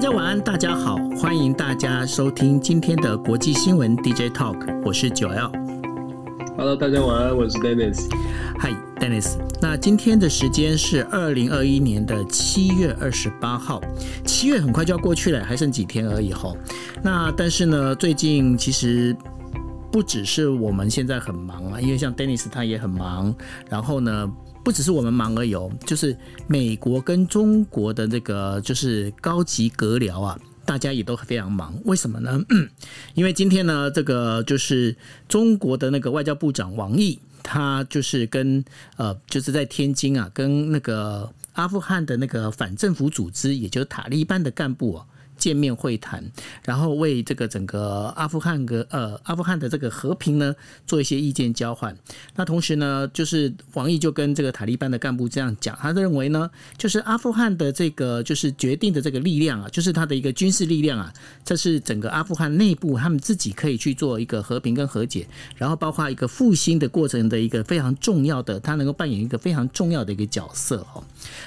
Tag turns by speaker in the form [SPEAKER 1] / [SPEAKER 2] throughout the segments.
[SPEAKER 1] 大家晚安，大家好，欢迎大家收听今天的国际新闻 DJ Talk，我是九 L。
[SPEAKER 2] Hello，大家晚安，我是 Dennis。
[SPEAKER 1] Hi，Dennis。那今天的时间是二零二一年的七月二十八号，七月很快就要过去了，还剩几天而已吼。那但是呢，最近其实不只是我们现在很忙啊，因为像 Dennis 他也很忙，然后呢。不只是我们忙而已，就是美国跟中国的那个就是高级阁僚啊，大家也都非常忙。为什么呢？因为今天呢，这个就是中国的那个外交部长王毅，他就是跟呃，就是在天津啊，跟那个阿富汗的那个反政府组织，也就是塔利班的干部啊。见面会谈，然后为这个整个阿富汗的呃阿富汗的这个和平呢做一些意见交换。那同时呢，就是王毅就跟这个塔利班的干部这样讲，他认为呢，就是阿富汗的这个就是决定的这个力量啊，就是他的一个军事力量啊，这是整个阿富汗内部他们自己可以去做一个和平跟和解，然后包括一个复兴的过程的一个非常重要的，他能够扮演一个非常重要的一个角色哦。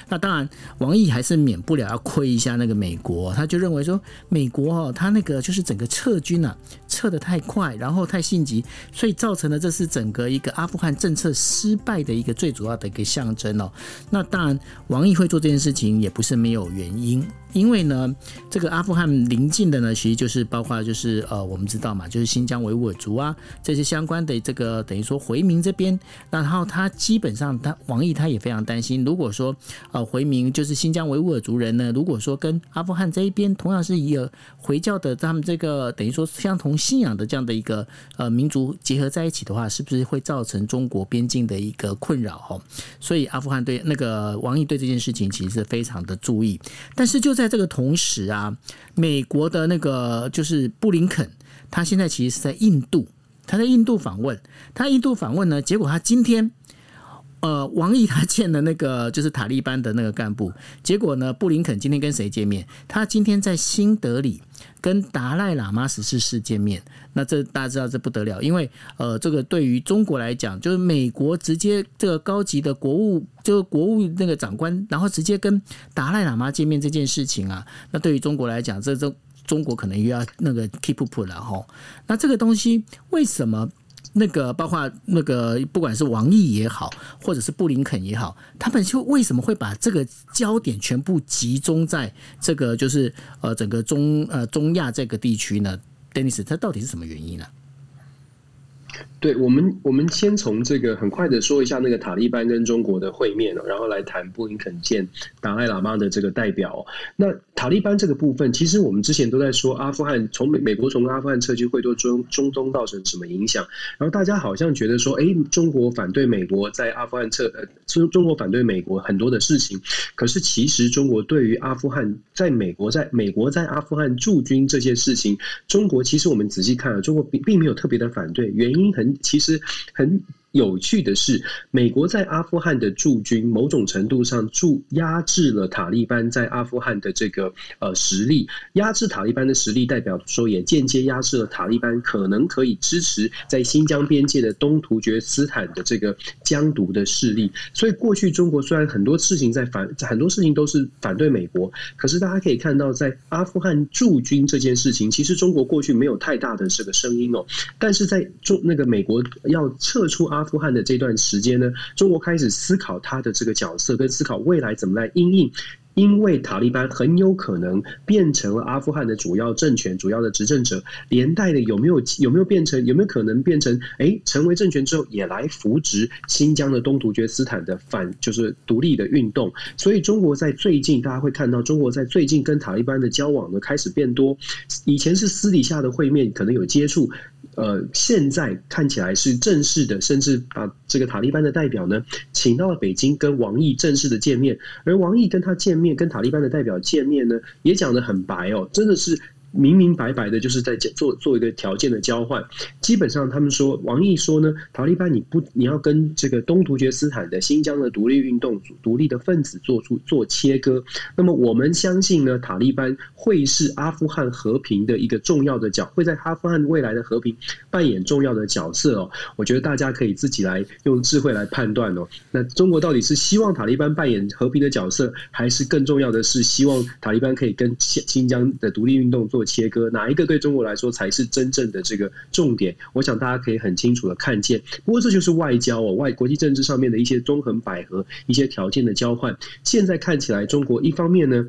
[SPEAKER 1] 那当然，王毅还是免不了要亏一下那个美国，他就认为。说美国哦，他那个就是整个撤军啊，撤得太快，然后太性急，所以造成了这是整个一个阿富汗政策失败的一个最主要的一个象征哦。那当然，王毅会做这件事情也不是没有原因。因为呢，这个阿富汗邻近的呢，其实就是包括就是呃，我们知道嘛，就是新疆维吾尔族啊这些相关的这个等于说回民这边，然后他基本上他王毅他也非常担心，如果说呃回民就是新疆维吾尔族人呢，如果说跟阿富汗这一边同样是以回教的他们这个等于说相同信仰的这样的一个呃民族结合在一起的话，是不是会造成中国边境的一个困扰哈？所以阿富汗对那个王毅对这件事情其实是非常的注意，但是就在这个同时啊，美国的那个就是布林肯，他现在其实是在印度，他在印度访问。他印度访问呢，结果他今天，呃，王毅他见了那个就是塔利班的那个干部，结果呢，布林肯今天跟谁见面？他今天在新德里跟达赖喇嘛十四世见面。那这大家知道这不得了，因为呃，这个对于中国来讲，就是美国直接这个高级的国务，就是国务那个长官，然后直接跟达赖喇嘛见面这件事情啊，那对于中国来讲，这这中国可能又要那个 keep up 了哈。那这个东西为什么那个包括那个不管是王毅也好，或者是布林肯也好，他们就为什么会把这个焦点全部集中在这个就是呃整个中呃中亚这个地区呢？Dennis，它到底是什么原因呢？
[SPEAKER 2] 对我们，我们先从这个很快的说一下那个塔利班跟中国的会面然后来谈布林肯见达赖喇嘛的这个代表。那塔利班这个部分，其实我们之前都在说，阿富汗从美美国从阿富汗撤军会对中中东造成什么影响？然后大家好像觉得说，哎，中国反对美国在阿富汗撤，呃，中中国反对美国很多的事情。可是其实中国对于阿富汗，在美国在美国在阿富汗驻军这些事情，中国其实我们仔细看了，中国并并没有特别的反对，原因很。其实很有趣的是，美国在阿富汗的驻军，某种程度上驻压制了塔利班在阿富汗的这个呃实力。压制塔利班的实力，代表说也间接压制了塔利班可能可以支持在新疆边界的东突厥斯坦的这个疆独的势力。所以，过去中国虽然很多事情在反，很多事情都是反对美国，可是大家可以看到，在阿富汗驻军这件事情，其实中国过去没有太大的这个声音哦。但是在中那个美国要撤出阿阿富汗的这段时间呢，中国开始思考他的这个角色，跟思考未来怎么来应应。因为塔利班很有可能变成了阿富汗的主要政权、主要的执政者，连带的有没有有没有变成有没有可能变成哎成为政权之后也来扶植新疆的东突厥斯坦的反就是独立的运动？所以中国在最近大家会看到，中国在最近跟塔利班的交往呢开始变多，以前是私底下的会面，可能有接触。呃，现在看起来是正式的，甚至把这个塔利班的代表呢，请到了北京跟王毅正式的见面。而王毅跟他见面，跟塔利班的代表见面呢，也讲得很白哦，真的是明明白白的就是在做做一个条件的交换。基本上，他们说王毅说呢，塔利班你不你要跟这个东突厥斯坦的新疆的独立运动独立的分子做出做切割。那么我们相信呢，塔利班会是阿富汗和平的一个重要的角，会在阿富汗未来的和平扮演重要的角色哦。我觉得大家可以自己来用智慧来判断哦。那中国到底是希望塔利班扮演和平的角色，还是更重要的是希望塔利班可以跟新新疆的独立运动做切割？哪一个对中国来说才是真正的这个重点？我想大家可以很清楚的看见。不过这就是外交哦，外国际政治上面的一些纵横捭阖、一些条件的交换。现在看起来，中国一方面呢。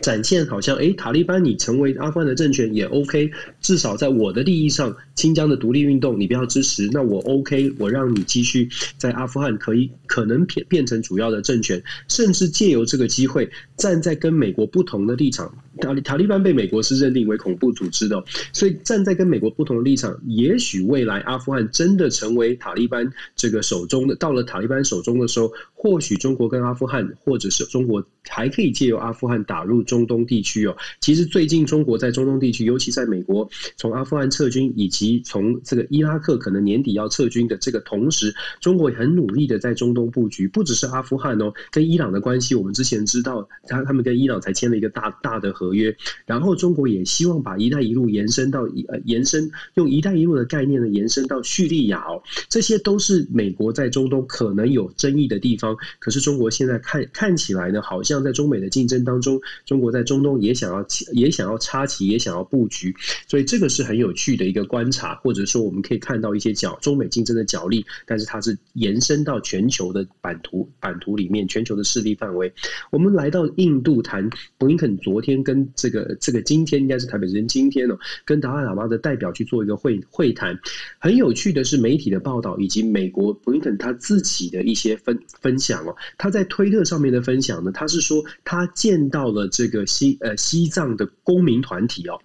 [SPEAKER 2] 展现好像哎，塔利班你成为阿富汗的政权也 OK，至少在我的利益上，新疆的独立运动你不要支持，那我 OK，我让你继续在阿富汗可以可能变变成主要的政权，甚至借由这个机会站在跟美国不同的立场。塔塔利班被美国是认定为恐怖组织的，所以站在跟美国不同的立场，也许未来阿富汗真的成为塔利班这个手中的，到了塔利班手中的时候，或许中国跟阿富汗，或者是中国还可以借由阿富汗打入中东地区哦。其实最近中国在中东地区，尤其在美国从阿富汗撤军，以及从这个伊拉克可能年底要撤军的这个同时，中国也很努力的在中东布局，不只是阿富汗哦，跟伊朗的关系，我们之前知道，他他们跟伊朗才签了一个大大的合约，然后中国也希望把“一带一路”延伸到呃延伸用“一带一路”的概念呢延伸到叙利亚哦，这些都是美国在中东可能有争议的地方。可是中国现在看看起来呢，好像在中美的竞争当中，中国在中东也想要也想要插旗，也想要布局，所以这个是很有趣的一个观察，或者说我们可以看到一些角中美竞争的角力，但是它是延伸到全球的版图版图里面，全球的势力范围。我们来到印度谈布林肯昨天跟这个这个今天应该是台北时间今天哦，跟达赖喇嘛的代表去做一个会会谈。很有趣的是媒体的报道以及美国布林肯他自己的一些分分享哦，他在推特上面的分享呢，他是说他见到了这个西呃西藏的公民团体哦。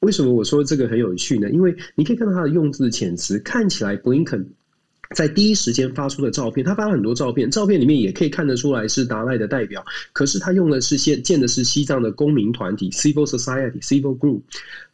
[SPEAKER 2] 为什么我说这个很有趣呢？因为你可以看到他的用字遣词，看起来布林肯。在第一时间发出的照片，他发了很多照片，照片里面也可以看得出来是达赖的代表。可是他用的是现建的是西藏的公民团体 （civil society, civil group）。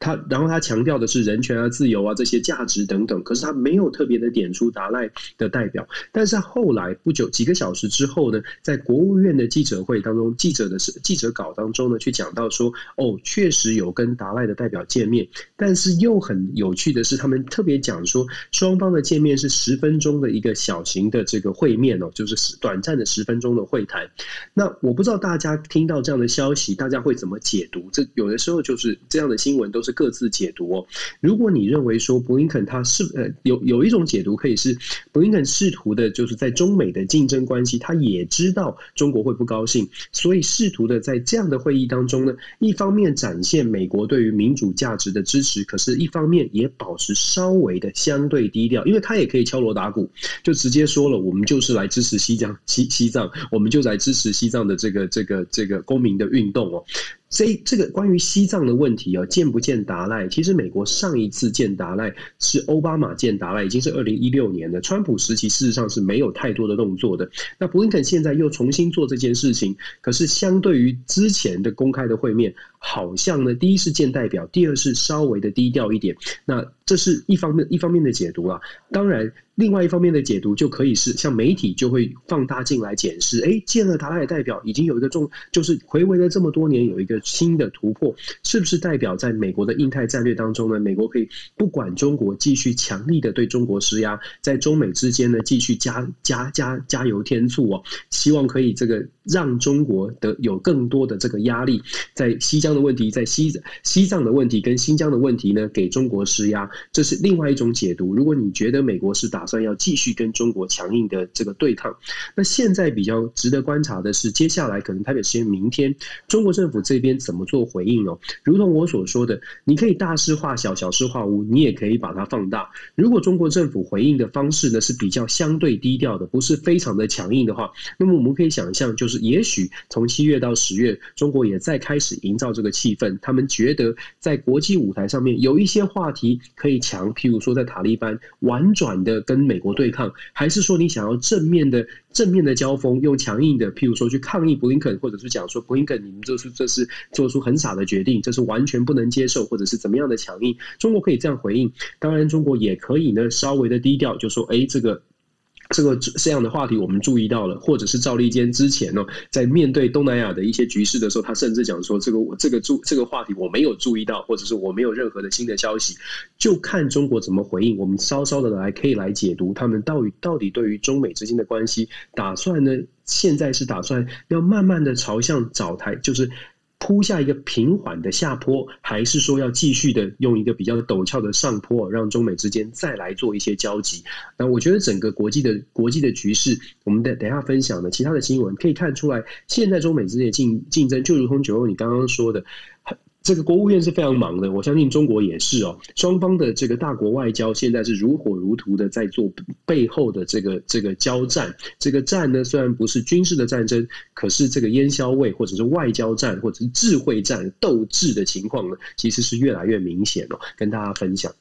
[SPEAKER 2] 他然后他强调的是人权啊、自由啊这些价值等等。可是他没有特别的点出达赖的代表。但是后来不久几个小时之后呢，在国务院的记者会当中，记者的是记者稿当中呢，去讲到说，哦，确实有跟达赖的代表见面。但是又很有趣的是，他们特别讲说，双方的见面是十分钟。中的一个小型的这个会面哦，就是短暂的十分钟的会谈。那我不知道大家听到这样的消息，大家会怎么解读？这有的时候就是这样的新闻都是各自解读哦。如果你认为说布林肯他是呃有有一种解读可以是布林肯试图的就是在中美的竞争关系，他也知道中国会不高兴，所以试图的在这样的会议当中呢，一方面展现美国对于民主价值的支持，可是一方面也保持稍微的相对低调，因为他也可以敲锣打鼓。就直接说了，我们就是来支持西藏西西藏，我们就来支持西藏的这个这个这个公民的运动哦。所以这个关于西藏的问题哦，见不见达赖？其实美国上一次见达赖是奥巴马见达赖，已经是二零一六年了。川普时期事实上是没有太多的动作的。那布林肯现在又重新做这件事情，可是相对于之前的公开的会面，好像呢，第一是见代表，第二是稍微的低调一点。那这是一方面一方面的解读啊。当然，另外一方面的解读就可以是，像媒体就会放大镜来检视，哎，见了达赖代表，已经有一个重，就是回味了这么多年，有一个。新的突破是不是代表在美国的印太战略当中呢？美国可以不管中国，继续强力的对中国施压，在中美之间呢继续加加加加油添醋哦，希望可以这个让中国的有更多的这个压力，在西疆的问题，在西西藏的问题跟新疆的问题呢，给中国施压，这是另外一种解读。如果你觉得美国是打算要继续跟中国强硬的这个对抗，那现在比较值得观察的是，接下来可能台北时间明天，中国政府这边。边怎么做回应哦？如同我所说的，你可以大事化小，小事化无，你也可以把它放大。如果中国政府回应的方式呢是比较相对低调的，不是非常的强硬的话，那么我们可以想象，就是也许从七月到十月，中国也在开始营造这个气氛。他们觉得在国际舞台上面有一些话题可以强，譬如说在塔利班婉转的跟美国对抗，还是说你想要正面的？正面的交锋，用强硬的，譬如说去抗议布林肯，或者是讲说布林肯，你们这是这是做出很傻的决定，这是完全不能接受，或者是怎么样的强硬，中国可以这样回应。当然，中国也可以呢，稍微的低调，就说，哎，这个。这个这样的话题我们注意到了，或者是赵立坚之前呢，在面对东南亚的一些局势的时候，他甚至讲说这个这个注这个话题我没有注意到，或者是我没有任何的新的消息，就看中国怎么回应。我们稍稍的来可以来解读他们到底到底对于中美之间的关系打算呢？现在是打算要慢慢的朝向找台，就是。铺下一个平缓的下坡，还是说要继续的用一个比较陡峭的上坡，让中美之间再来做一些交集？那我觉得整个国际的国际的局势，我们等等下分享的其他的新闻可以看出来，现在中美之间的竞竞争就如同九欧你刚刚说的。这个国务院是非常忙的，我相信中国也是哦。双方的这个大国外交现在是如火如荼的在做背后的这个这个交战。这个战呢，虽然不是军事的战争，可是这个烟硝味或者是外交战或者是智慧战斗志的情况呢，其实是越来越明显哦。跟大家分享。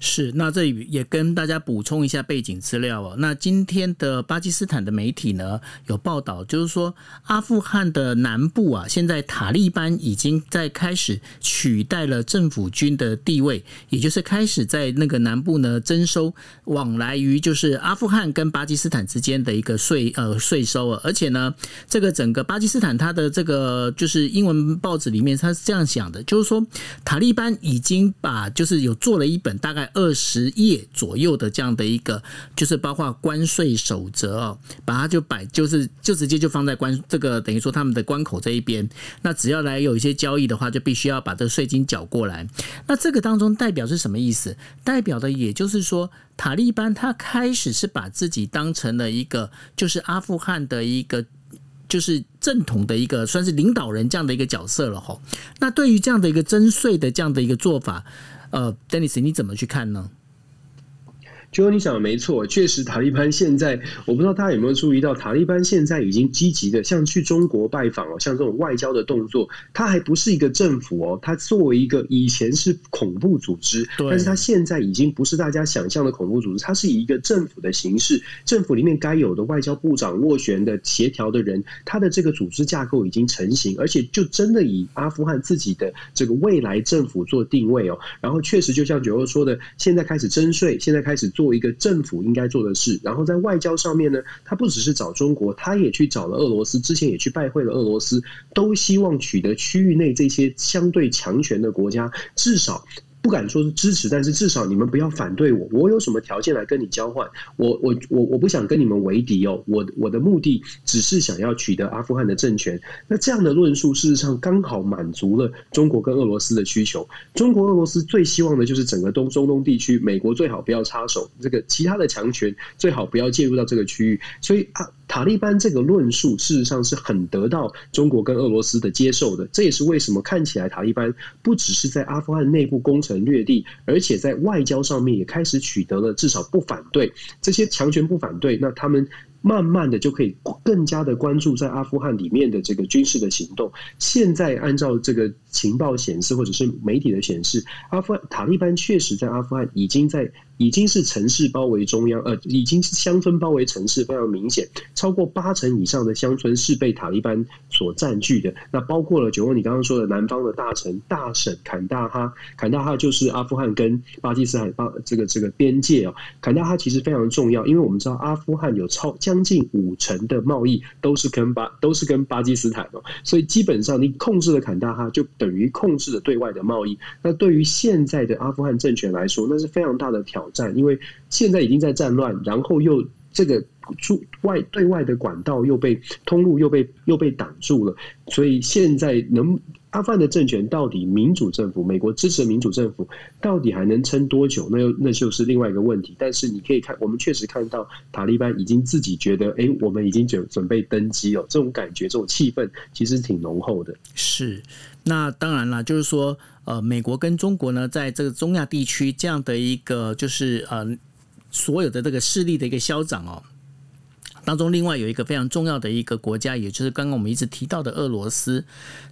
[SPEAKER 1] 是，那这里也跟大家补充一下背景资料哦。那今天的巴基斯坦的媒体呢有报道，就是说阿富汗的南部啊，现在塔利班已经在开始取代了政府军的地位，也就是开始在那个南部呢征收往来于就是阿富汗跟巴基斯坦之间的一个税呃税收啊。而且呢，这个整个巴基斯坦它的这个就是英文报纸里面它是这样想的，就是说塔利班已经把就是有做了一本。大概二十页左右的这样的一个，就是包括关税守则哦，把它就摆，就是就直接就放在关这个等于说他们的关口这一边。那只要来有一些交易的话，就必须要把这个税金缴过来。那这个当中代表是什么意思？代表的也就是说，塔利班他开始是把自己当成了一个，就是阿富汗的一个，就是正统的一个，算是领导人这样的一个角色了哈。那对于这样的一个征税的这样的一个做法。呃，Dennis，你怎么去看呢？
[SPEAKER 2] 就你想的没错，确实塔利班现在，我不知道大家有没有注意到，塔利班现在已经积极的像去中国拜访哦，像这种外交的动作，它还不是一个政府哦，它作为一个以前是恐怖组织，但是它现在已经不是大家想象的恐怖组织，它是以一个政府的形式，政府里面该有的外交部长斡旋的协调的人，他的这个组织架构已经成型，而且就真的以阿富汗自己的这个未来政府做定位哦，然后确实就像九欧说的，现在开始征税，现在开始。做一个政府应该做的事，然后在外交上面呢，他不只是找中国，他也去找了俄罗斯，之前也去拜会了俄罗斯，都希望取得区域内这些相对强权的国家，至少。不敢说是支持，但是至少你们不要反对我。我有什么条件来跟你交换？我我我我不想跟你们为敌哦。我我的目的只是想要取得阿富汗的政权。那这样的论述事实上刚好满足了中国跟俄罗斯的需求。中国、俄罗斯最希望的就是整个东中东地区，美国最好不要插手，这个其他的强权最好不要介入到这个区域。所以啊。塔利班这个论述事实上是很得到中国跟俄罗斯的接受的，这也是为什么看起来塔利班不只是在阿富汗内部攻城略地，而且在外交上面也开始取得了至少不反对这些强权不反对，那他们。慢慢的就可以更加的关注在阿富汗里面的这个军事的行动。现在按照这个情报显示，或者是媒体的显示，阿富汗塔利班确实在阿富汗已经在已经是城市包围中央，呃，已经是乡村包围城市非常明显，超过八成以上的乡村是被塔利班所占据的。那包括了九欧你刚刚说的南方的大城大省坎大哈，坎大哈就是阿富汗跟巴基斯坦巴这个这个边界啊，坎大哈其实非常重要，因为我们知道阿富汗有超。将近五成的贸易都是跟巴都是跟巴基斯坦哦，所以基本上你控制了坎大哈，就等于控制了对外的贸易。那对于现在的阿富汗政权来说，那是非常大的挑战，因为现在已经在战乱，然后又这个出外对外的管道又被通路又被又被挡住了，所以现在能。阿富汗的政权到底民主政府，美国支持民主政府到底还能撑多久？那又那就是另外一个问题。但是你可以看，我们确实看到塔利班已经自己觉得，哎，我们已经准准备登基了。这种感觉，这种气氛其实挺浓厚的。
[SPEAKER 1] 是，那当然了，就是说，呃，美国跟中国呢，在这个中亚地区这样的一个，就是呃，所有的这个势力的一个消长哦。当中，另外有一个非常重要的一个国家，也就是刚刚我们一直提到的俄罗斯。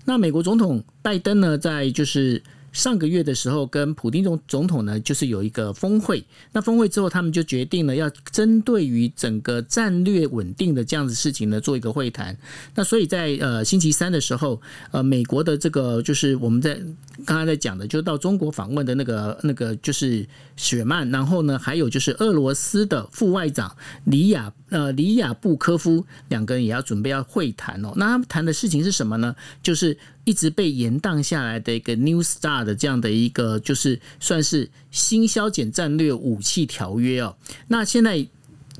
[SPEAKER 1] 那美国总统拜登呢，在就是上个月的时候跟普丁总总统呢，就是有一个峰会。那峰会之后，他们就决定了要针对于整个战略稳定的这样子事情呢，做一个会谈。那所以在呃星期三的时候，呃，美国的这个就是我们在刚刚在讲的，就到中国访问的那个那个就是雪曼，然后呢，还有就是俄罗斯的副外长里亚呃里亚布科夫两个人也要准备要会谈哦。那他们谈的事情是什么呢？就是一直被延宕下来的一个 New Star 的这样的一个，就是算是新削减战略武器条约哦。那现在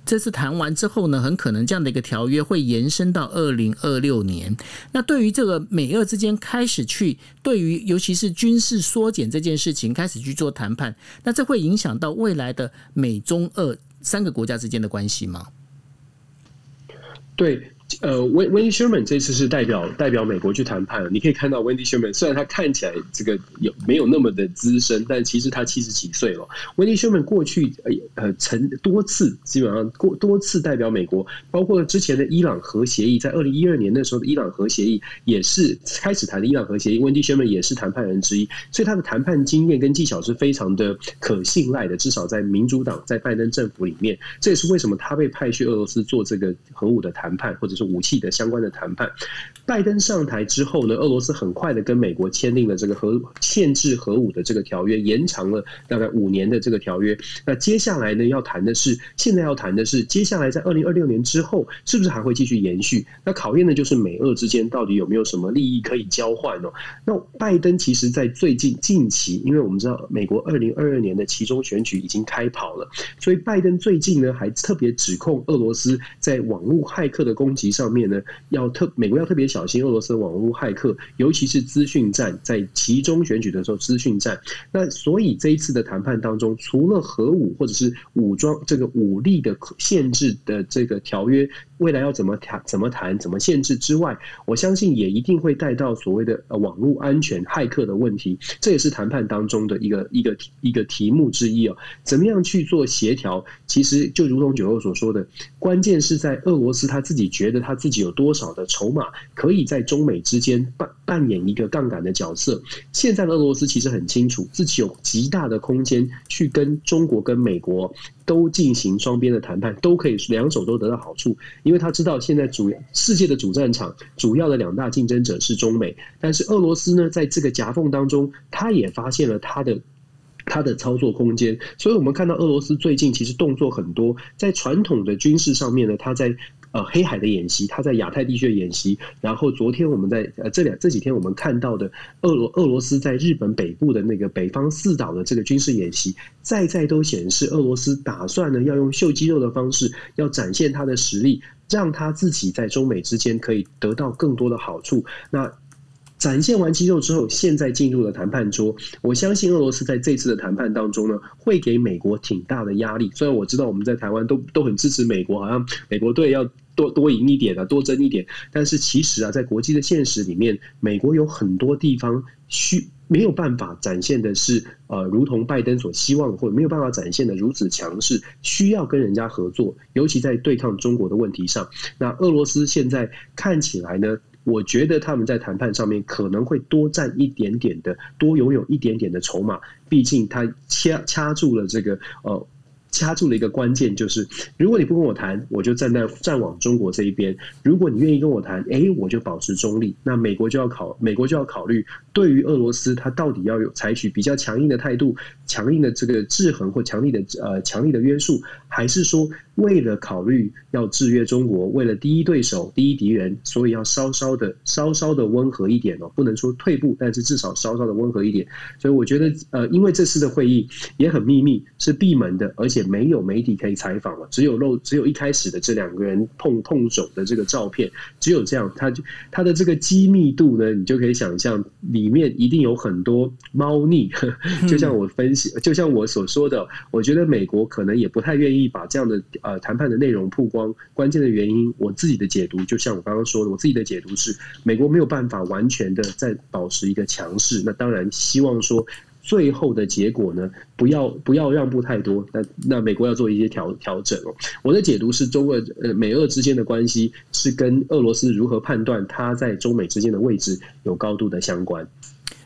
[SPEAKER 1] 这次谈完之后呢，很可能这样的一个条约会延伸到二零二六年。那对于这个美俄之间开始去对于尤其是军事缩减这件事情开始去做谈判，那这会影响到未来的美中俄三个国家之间的关系吗？
[SPEAKER 2] 对。呃，Wendy Sherman 这次是代表代表美国去谈判。你可以看到 Wendy Sherman 虽然他看起来这个有没有那么的资深，但其实他七十几岁了。Wendy Sherman 过去呃呃曾多次基本上过多次代表美国，包括之前的伊朗核协议，在二零一二年那时候的伊朗核协议也是开始谈的伊朗核协议，Wendy Sherman 也是谈判人之一，所以他的谈判经验跟技巧是非常的可信赖的。至少在民主党在拜登政府里面，这也是为什么他被派去俄罗斯做这个核武的谈判或者。是武器的相关的谈判。拜登上台之后呢，俄罗斯很快的跟美国签订了这个核限制核武的这个条约，延长了大概五年的这个条约。那接下来呢，要谈的是，现在要谈的是，接下来在二零二六年之后，是不是还会继续延续？那考验的就是美俄之间到底有没有什么利益可以交换哦。那拜登其实，在最近近期，因为我们知道美国二零二二年的其中选举已经开跑了，所以拜登最近呢，还特别指控俄罗斯在网络骇客的攻击上面呢，要特美国要特别。小心俄罗斯的网络骇客，尤其是资讯战，在其中选举的时候，资讯战。那所以这一次的谈判当中，除了核武或者是武装这个武力的限制的这个条约。未来要怎么谈、怎么谈、怎么限制之外，我相信也一定会带到所谓的呃网络安全、骇客的问题，这也是谈判当中的一个一个一个题目之一哦。怎么样去做协调？其实就如同九欧所说的，关键是在俄罗斯他自己觉得他自己有多少的筹码，可以在中美之间扮扮演一个杠杆的角色。现在的俄罗斯其实很清楚，自己有极大的空间去跟中国、跟美国。都进行双边的谈判，都可以两手都得到好处，因为他知道现在主世界的主战场主要的两大竞争者是中美，但是俄罗斯呢，在这个夹缝当中，他也发现了他的他的操作空间，所以我们看到俄罗斯最近其实动作很多，在传统的军事上面呢，他在。呃，黑海的演习，他在亚太地区的演习，然后昨天我们在呃这两这几天我们看到的俄罗俄罗斯在日本北部的那个北方四岛的这个军事演习，再再都显示俄罗斯打算呢要用秀肌肉的方式，要展现他的实力，让他自己在中美之间可以得到更多的好处。那。展现完肌肉之后，现在进入了谈判桌。我相信俄罗斯在这次的谈判当中呢，会给美国挺大的压力。虽然我知道我们在台湾都都很支持美国，好像美国队要多多赢一点啊，多争一点。但是其实啊，在国际的现实里面，美国有很多地方需没有办法展现的是，呃，如同拜登所希望，或者没有办法展现的如此强势，需要跟人家合作，尤其在对抗中国的问题上。那俄罗斯现在看起来呢？我觉得他们在谈判上面可能会多占一点点的，多拥有一点点的筹码。毕竟他掐掐住了这个呃。掐住了一个关键，就是如果你不跟我谈，我就站在站往中国这一边；如果你愿意跟我谈，哎，我就保持中立。那美国就要考，美国就要考虑，对于俄罗斯，他到底要有采取比较强硬的态度、强硬的这个制衡或强力的呃强力的约束，还是说为了考虑要制约中国，为了第一对手、第一敌人，所以要稍稍的、稍稍的温和一点哦，不能说退步，但是至少稍稍的温和一点。所以我觉得，呃，因为这次的会议也很秘密，是闭门的，而且。没有媒体可以采访了，只有露，只有一开始的这两个人碰碰手的这个照片，只有这样，他就他的这个机密度呢，你就可以想象里面一定有很多猫腻。就像我分析，就像我所说的，我觉得美国可能也不太愿意把这样的呃谈判的内容曝光。关键的原因，我自己的解读，就像我刚刚说的，我自己的解读是，美国没有办法完全的在保持一个强势。那当然希望说。最后的结果呢？不要不要让步太多。那那美国要做一些调调整哦。我的解读是，中俄呃美俄之间的关系是跟俄罗斯如何判断它在中美之间的位置有高度的相关。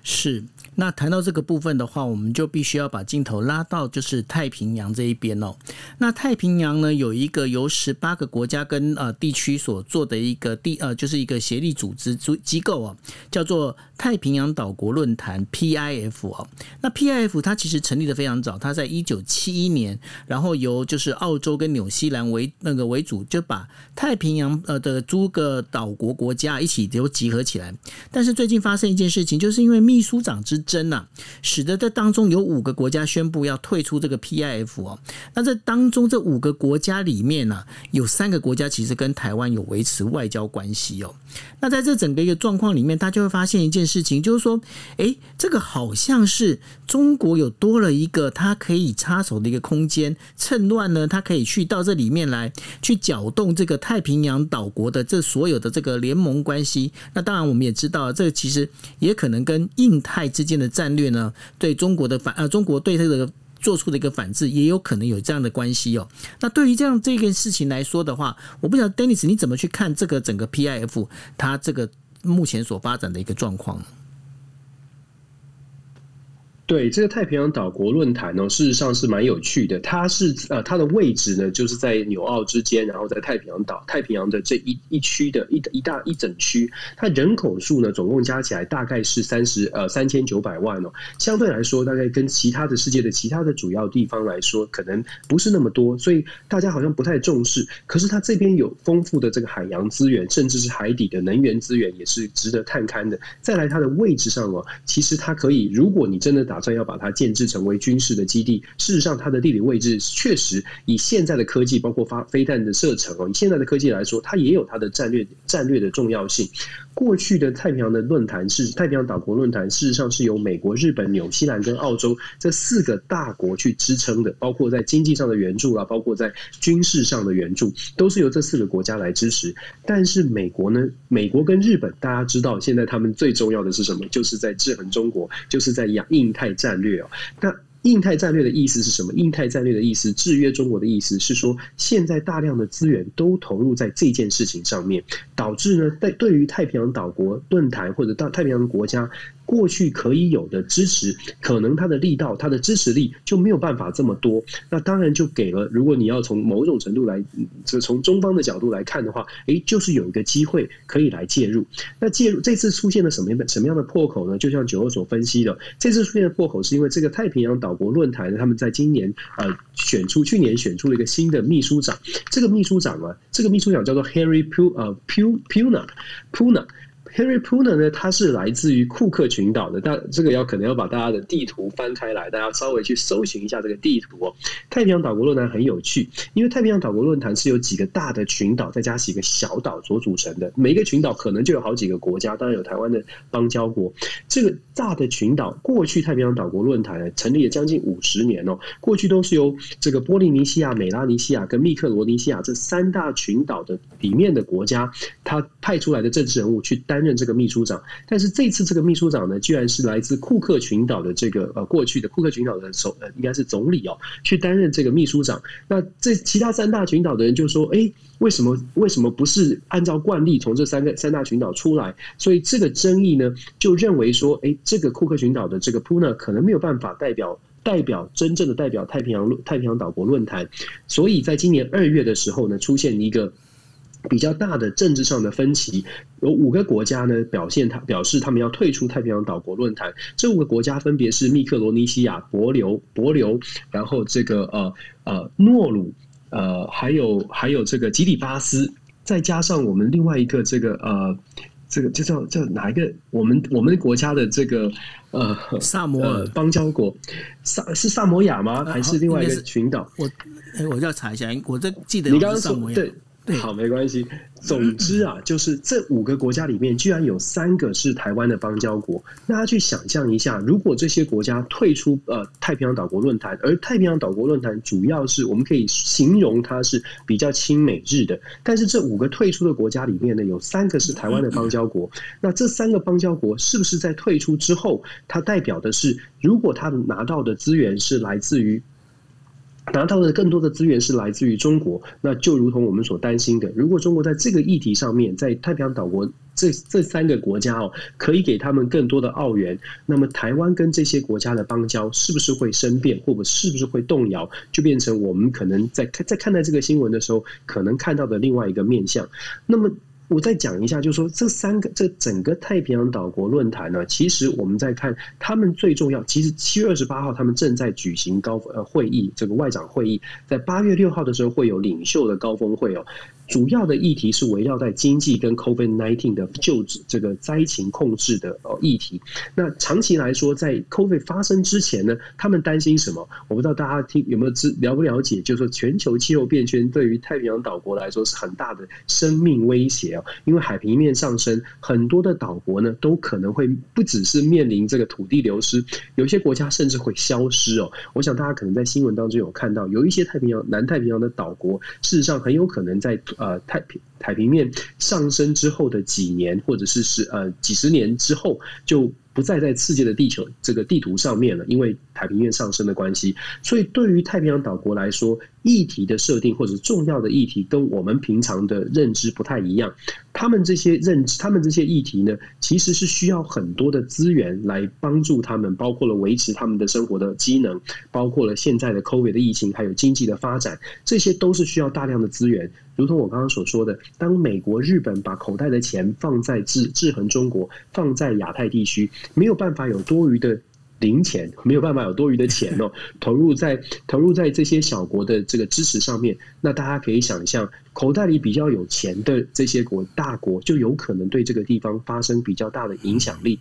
[SPEAKER 1] 是。那谈到这个部分的话，我们就必须要把镜头拉到就是太平洋这一边哦。那太平洋呢，有一个由十八个国家跟呃地区所做的一个地呃，就是一个协力组织组机构哦，叫做太平洋岛国论坛 （PIF） 哦。那 PIF 它其实成立的非常早，它在一九七一年，然后由就是澳洲跟纽西兰为那个为主，就把太平洋呃的诸个岛国国家一起都集合起来。但是最近发生一件事情，就是因为秘书长之争呐，使得这当中有五个国家宣布要退出这个 PIF 哦。那这当中这五个国家里面呢，有三个国家其实跟台湾有维持外交关系哦。那在这整个一个状况里面，大家就会发现一件事情，就是说，哎，这个好像是中国有多了一个它可以插手的一个空间，趁乱呢，它可以去到这里面来去搅动这个太平洋岛国的这所有的这个联盟关系。那当然，我们也知道，这其实也可能跟印太之间的战略呢，对中国的反呃，中国对这个。做出的一个反制，也有可能有这样的关系哦。那对于这样这件事情来说的话，我不晓得 Dennis 你怎么去看这个整个 PIF 它这个目前所发展的一个状况？
[SPEAKER 2] 对这个太平洋岛国论坛呢，事实上是蛮有趣的。它是呃，它的位置呢，就是在纽澳之间，然后在太平洋岛、太平洋的这一一区的一一大一整区。它人口数呢，总共加起来大概是三十呃三千九百万哦。相对来说，大概跟其他的世界的其他的主要地方来说，可能不是那么多，所以大家好像不太重视。可是它这边有丰富的这个海洋资源，甚至是海底的能源资源，也是值得探勘的。再来，它的位置上哦，其实它可以，如果你真的打。打算要把它建制成为军事的基地。事实上，它的地理位置确实以现在的科技，包括发飞弹的射程哦，以现在的科技来说，它也有它的战略战略的重要性。过去的太平洋的论坛是太平洋岛国论坛，事实上是由美国、日本、纽西兰跟澳洲这四个大国去支撑的，包括在经济上的援助啊，包括在军事上的援助，都是由这四个国家来支持。但是美国呢，美国跟日本，大家知道现在他们最重要的是什么？就是在制衡中国，就是在亚印太战略哦。那印太战略的意思是什么？印太战略的意思，制约中国的意思是说，现在大量的资源都投入在这件事情上面，导致呢，在对于太平洋岛国论坛或者大太平洋国家。过去可以有的支持，可能它的力道、它的支持力就没有办法这么多。那当然就给了，如果你要从某种程度来，就从中方的角度来看的话，诶，就是有一个机会可以来介入。那介入这次出现了什么样的什么样的破口呢？就像九二所分析的，这次出现的破口是因为这个太平洋岛国论坛，他们在今年呃选出去年选出了一个新的秘书长。这个秘书长啊，这个秘书长叫做 Harry Pu 呃 Pu Puna Puna。Harry Puna 呢，他是来自于库克群岛的，但这个要可能要把大家的地图翻开来，大家稍微去搜寻一下这个地图哦。太平洋岛国论坛很有趣，因为太平洋岛国论坛是由几个大的群岛再加几个小岛所组成的，每一个群岛可能就有好几个国家，当然有台湾的邦交国。这个大的群岛，过去太平洋岛国论坛成立了将近五十年哦，过去都是由这个波利尼西亚、美拉尼西亚跟密克罗尼西亚这三大群岛的里面的国家，他派出来的政治人物去担。担任这个秘书长，但是这次这个秘书长呢，居然是来自库克群岛的这个呃过去的库克群岛的首呃应该是总理哦，去担任这个秘书长。那这其他三大群岛的人就说：哎，为什么为什么不是按照惯例从这三个三大群岛出来？所以这个争议呢，就认为说：哎，这个库克群岛的这个 Puna 可能没有办法代表代表真正的代表太平洋太平洋岛国论坛。所以在今年二月的时候呢，出现一个。比较大的政治上的分歧，有五个国家呢表现他表示他们要退出太平洋岛国论坛。这五个国家分别是密克罗尼西亚、伯琉、伯琉，然后这个呃呃诺鲁，呃还有还有这个吉里巴斯，再加上我们另外一个这个呃这个就叫叫哪一个？我们我们国家的这个呃
[SPEAKER 1] 萨摩尔
[SPEAKER 2] 邦交国，萨是萨摩亚吗？还是另外一个群岛？
[SPEAKER 1] 我哎，我要查一下，我这记得
[SPEAKER 2] 你刚刚
[SPEAKER 1] 说
[SPEAKER 2] 对。好，没关系。总之啊，就是这五个国家里面，居然有三个是台湾的邦交国。大家去想象一下，如果这些国家退出呃太平洋岛国论坛，而太平洋岛国论坛主要是我们可以形容它是比较亲美日的，但是这五个退出的国家里面呢，有三个是台湾的邦交国。那这三个邦交国是不是在退出之后，它代表的是，如果他拿到的资源是来自于？拿到的更多的资源是来自于中国，那就如同我们所担心的，如果中国在这个议题上面，在太平洋岛国这这三个国家哦，可以给他们更多的澳元，那么台湾跟这些国家的邦交是不是会生变，或者是不是会动摇，就变成我们可能在看在看待这个新闻的时候，可能看到的另外一个面向。那么。我再讲一下，就是说这三个这整个太平洋岛国论坛呢，其实我们在看他们最重要。其实七月二十八号他们正在举行高呃会议，这个外长会议，在八月六号的时候会有领袖的高峰会哦。主要的议题是围绕在经济跟 COVID nineteen 的救治这个灾情控制的哦议题。那长期来说，在 COVID 发生之前呢，他们担心什么？我不知道大家听有没有知了不了解？就是说，全球气候变迁对于太平洋岛国来说是很大的生命威胁因为海平面上升，很多的岛国呢都可能会不只是面临这个土地流失，有些国家甚至会消失哦。我想大家可能在新闻当中有看到，有一些太平洋南太平洋的岛国，事实上很有可能在。呃，太平海平面上升之后的几年，或者是十呃几十年之后，就不再在世界的地球这个地图上面了，因为太平洋上升的关系。所以，对于太平洋岛国来说，议题的设定或者重要的议题，跟我们平常的认知不太一样。他们这些认知，他们这些议题呢，其实是需要很多的资源来帮助他们，包括了维持他们的生活的机能，包括了现在的 COVID 的疫情，还有经济的发展，这些都是需要大量的资源。如同我刚刚所说的，当美国、日本把口袋的钱放在制制衡中国，放在亚太地区，没有办法有多余的零钱，没有办法有多余的钱哦，投入在投入在这些小国的这个支持上面。那大家可以想象，口袋里比较有钱的这些国大国，就有可能对这个地方发生比较大的影响力。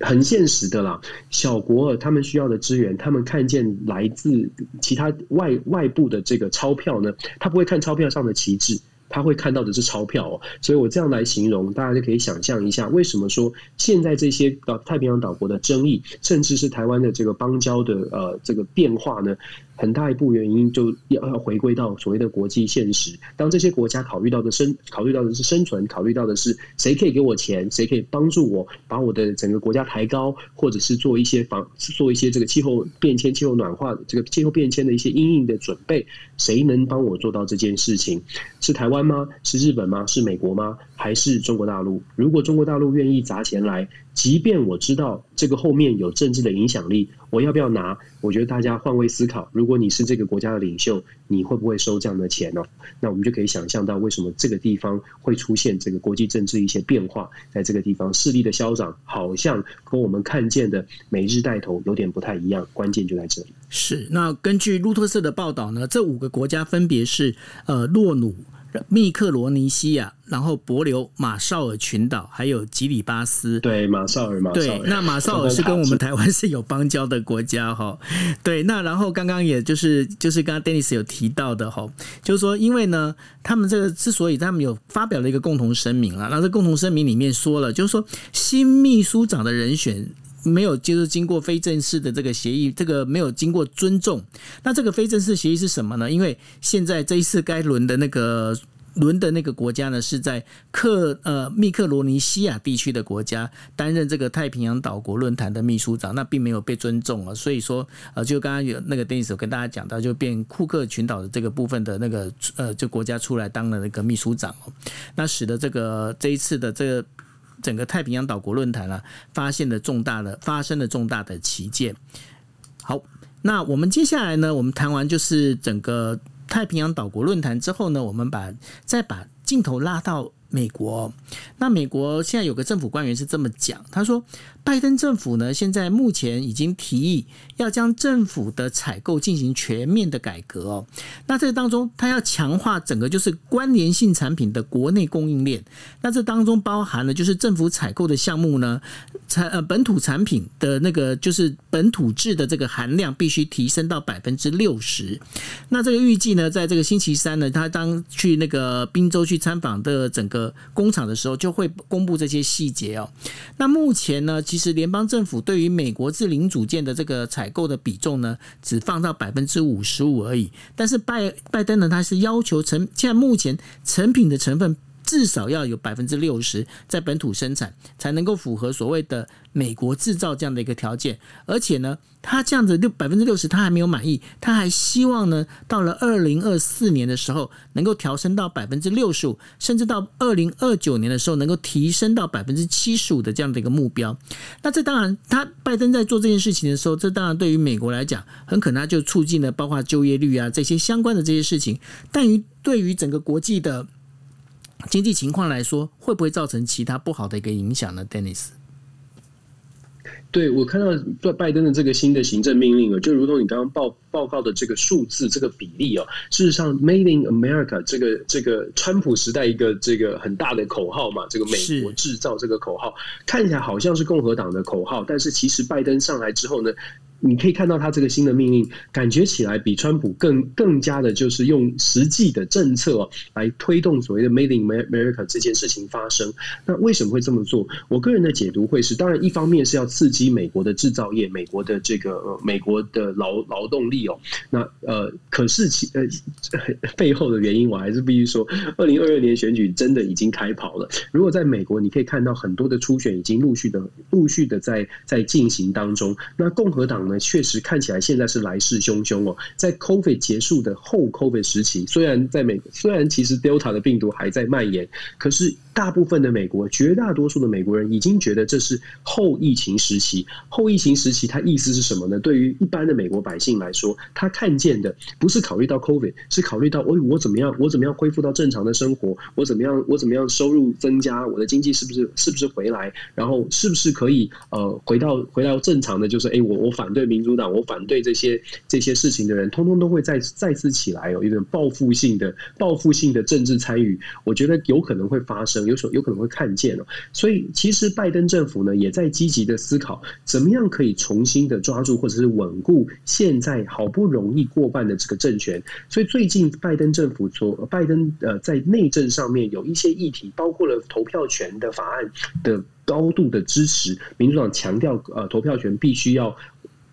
[SPEAKER 2] 很现实的啦，小国他们需要的资源，他们看见来自其他外外部的这个钞票呢，他不会看钞票上的旗帜，他会看到的是钞票哦。所以我这样来形容，大家就可以想象一下，为什么说现在这些岛太平洋岛国的争议，甚至是台湾的这个邦交的呃这个变化呢？很大一部原因就要要回归到所谓的国际现实。当这些国家考虑到的生考虑到的是生存，考虑到的是谁可以给我钱，谁可以帮助我把我的整个国家抬高，或者是做一些防做一些这个气候变迁、气候暖化这个气候变迁的一些应应的准备，谁能帮我做到这件事情？是台湾吗？是日本吗？是美国吗？还是中国大陆？如果中国大陆愿意砸钱来，即便我知道这个后面有政治的影响力，我要不要拿？我觉得大家换位思考，如果你是这个国家的领袖，你会不会收这样的钱呢？那我们就可以想象到，为什么这个地方会出现这个国际政治一些变化，在这个地方势力的消长，好像和我们看见的美日带头有点不太一样。关键就在这里。
[SPEAKER 1] 是，那根据路透社的报道呢，这五个国家分别是呃洛努。密克罗尼西亚，然后伯琉、马绍尔群岛，还有吉里巴斯。
[SPEAKER 2] 对，马绍尔，马
[SPEAKER 1] 对，那马绍尔是跟我们台湾是有邦交的国家哈。对，那然后刚刚也就是就是刚刚 Dennis 有提到的哈，就是说因为呢，他们这个之所以他们有发表了一个共同声明啊，那这共同声明里面说了，就是说新秘书长的人选。没有，就是经过非正式的这个协议，这个没有经过尊重。那这个非正式协议是什么呢？因为现在这一次该轮的那个轮的那个国家呢，是在克呃密克罗尼西亚地区的国家担任这个太平洋岛国论坛的秘书长，那并没有被尊重啊。所以说，呃，就刚刚有那个电视跟大家讲到，就变库克群岛的这个部分的那个呃，就国家出来当了那个秘书长哦，那使得这个这一次的这个。整个太平洋岛国论坛啊，发现了重大的发生了重大的旗舰。好，那我们接下来呢，我们谈完就是整个太平洋岛国论坛之后呢，我们把再把镜头拉到美国。那美国现在有个政府官员是这么讲，他说。拜登政府呢，现在目前已经提议要将政府的采购进行全面的改革哦。那这当中，他要强化整个就是关联性产品的国内供应链。那这当中包含了就是政府采购的项目呢，产呃本土产品的那个就是本土制的这个含量必须提升到百分之六十。那这个预计呢，在这个星期三呢，他当去那个滨州去参访的整个工厂的时候，就会公布这些细节哦。那目前呢？其实联邦政府对于美国制零组件的这个采购的比重呢，只放到百分之五十五而已。但是拜拜登呢，他是要求成现在目前成品的成分至少要有百分之六十在本土生产，才能够符合所谓的美国制造这样的一个条件。而且呢，他这样子六百分之六十，他还没有满意，他还希望呢，到了二零二四年的时候，能够调升到百分之六十五，甚至到二零二九年的时候，能够提升到百分之七十五的这样的一个目标。那这当然，他拜登在做这件事情的时候，这当然对于美国来讲，很可能他就促进了包括就业率啊这些相关的这些事情。但于对于整个国际的经济情况来说，会不会造成其他不好的一个影响呢？Dennis，
[SPEAKER 2] 对我看到拜拜登的这个新的行政命令啊，就如同你刚刚报报告的这个数字、这个比例哦，事实上，Made in America 这个这个川普时代一个这个很大的口号嘛，这个美国制造这个口号看起来好像是共和党的口号，但是其实拜登上来之后呢？你可以看到他这个新的命令，感觉起来比川普更更加的，就是用实际的政策来推动所谓的 “Made in America” 这件事情发生。那为什么会这么做？我个人的解读会是，当然一方面是要刺激美国的制造业，美国的这个呃美国的劳劳动力哦。那呃，可是其呃 背后的原因，我还是必须说，二零二二年选举真的已经开跑了。如果在美国，你可以看到很多的初选已经陆续的陆续的在在进行当中。那共和党呢？确实看起来现在是来势汹汹哦，在 COVID 结束的后 COVID 时期，虽然在美，虽然其实 Delta 的病毒还在蔓延，可是。大部分的美国，绝大多数的美国人已经觉得这是后疫情时期。后疫情时期，它意思是什么呢？对于一般的美国百姓来说，他看见的不是考虑到 COVID，是考虑到我我怎么样，我怎么样恢复到正常的生活，我怎么样，我怎么样收入增加，我的经济是不是是不是回来，然后是不是可以呃回到回到正常的？就是哎，我我反对民主党，我反对这些这些事情的人，通通都会再再次起来，有一种报复性的报复性的政治参与。我觉得有可能会发生。有所有可能会看见哦，所以其实拜登政府呢也在积极的思考，怎么样可以重新的抓住或者是稳固现在好不容易过半的这个政权。所以最近拜登政府说，拜登呃在内政上面有一些议题，包括了投票权的法案的高度的支持。民主党强调，呃，投票权必须要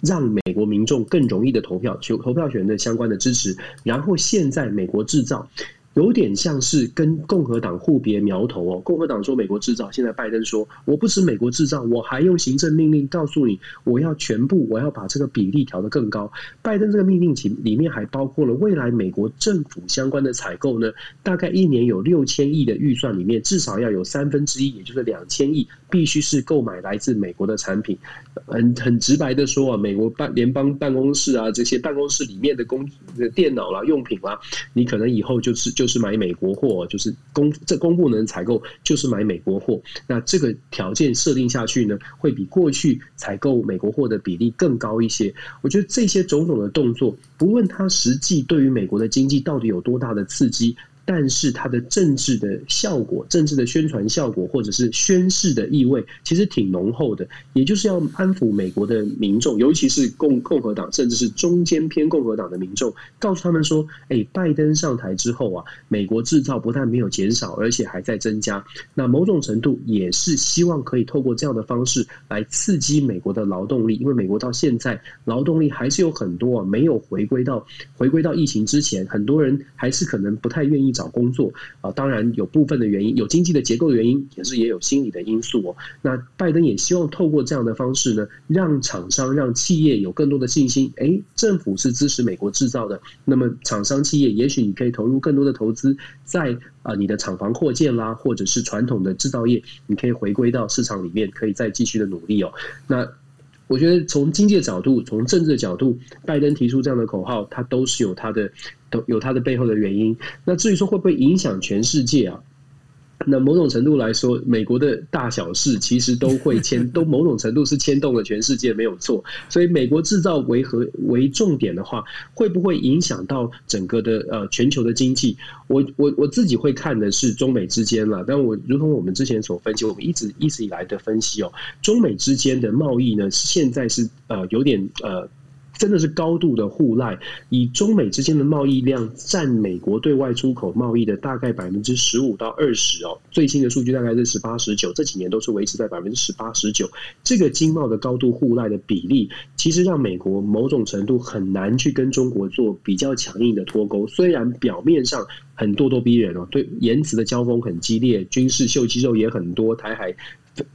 [SPEAKER 2] 让美国民众更容易的投票，求投票权的相关的支持。然后现在美国制造。有点像是跟共和党互别苗头哦。共和党说美国制造，现在拜登说我不止美国制造，我还用行政命令告诉你，我要全部，我要把这个比例调得更高。拜登这个命令其里面还包括了未来美国政府相关的采购呢，大概一年有六千亿的预算里面，至少要有三分之一，也就是两千亿，必须是购买来自美国的产品。很很直白的说啊，美国办联邦办公室啊，这些办公室里面的工电脑啦、用品啦，你可能以后就是。就是买美国货，就是公这公部能采购就是买美国货。那这个条件设定下去呢，会比过去采购美国货的比例更高一些。我觉得这些种种的动作，不论它实际对于美国的经济到底有多大的刺激。但是它的政治的效果、政治的宣传效果，或者是宣誓的意味，其实挺浓厚的。也就是要安抚美国的民众，尤其是共共和党，甚至是中间偏共和党的民众，告诉他们说：“哎，拜登上台之后啊，美国制造不但没有减少，而且还在增加。那某种程度也是希望可以透过这样的方式来刺激美国的劳动力，因为美国到现在劳动力还是有很多啊，没有回归到回归到疫情之前，很多人还是可能不太愿意。”找找工作啊，当然有部分的原因，有经济的结构原因，也是也有心理的因素哦。那拜登也希望透过这样的方式呢，让厂商、让企业有更多的信心。哎，政府是支持美国制造的，那么厂商企业也许你可以投入更多的投资，在啊你的厂房扩建啦，或者是传统的制造业，你可以回归到市场里面，可以再继续的努力哦。那我觉得从经济角度，从政治的角度，拜登提出这样的口号，它都是有它的。都有它的背后的原因。那至于说会不会影响全世界啊？那某种程度来说，美国的大小事其实都会牵，都某种程度是牵动了全世界，没有错。所以，美国制造为何为重点的话，会不会影响到整个的呃全球的经济？我我我自己会看的是中美之间了。但我如同我们之前所分析，我们一直一直以来的分析哦，中美之间的贸易呢，现在是呃有点呃。真的是高度的互赖，以中美之间的贸易量占美国对外出口贸易的大概百分之十五到二十哦，最新的数据大概是十八十九，这几年都是维持在百分之十八十九。这个经贸的高度互赖的比例，其实让美国某种程度很难去跟中国做比较强硬的脱钩。虽然表面上很咄咄逼人哦，对言辞的交锋很激烈，军事秀肌肉也很多，台海。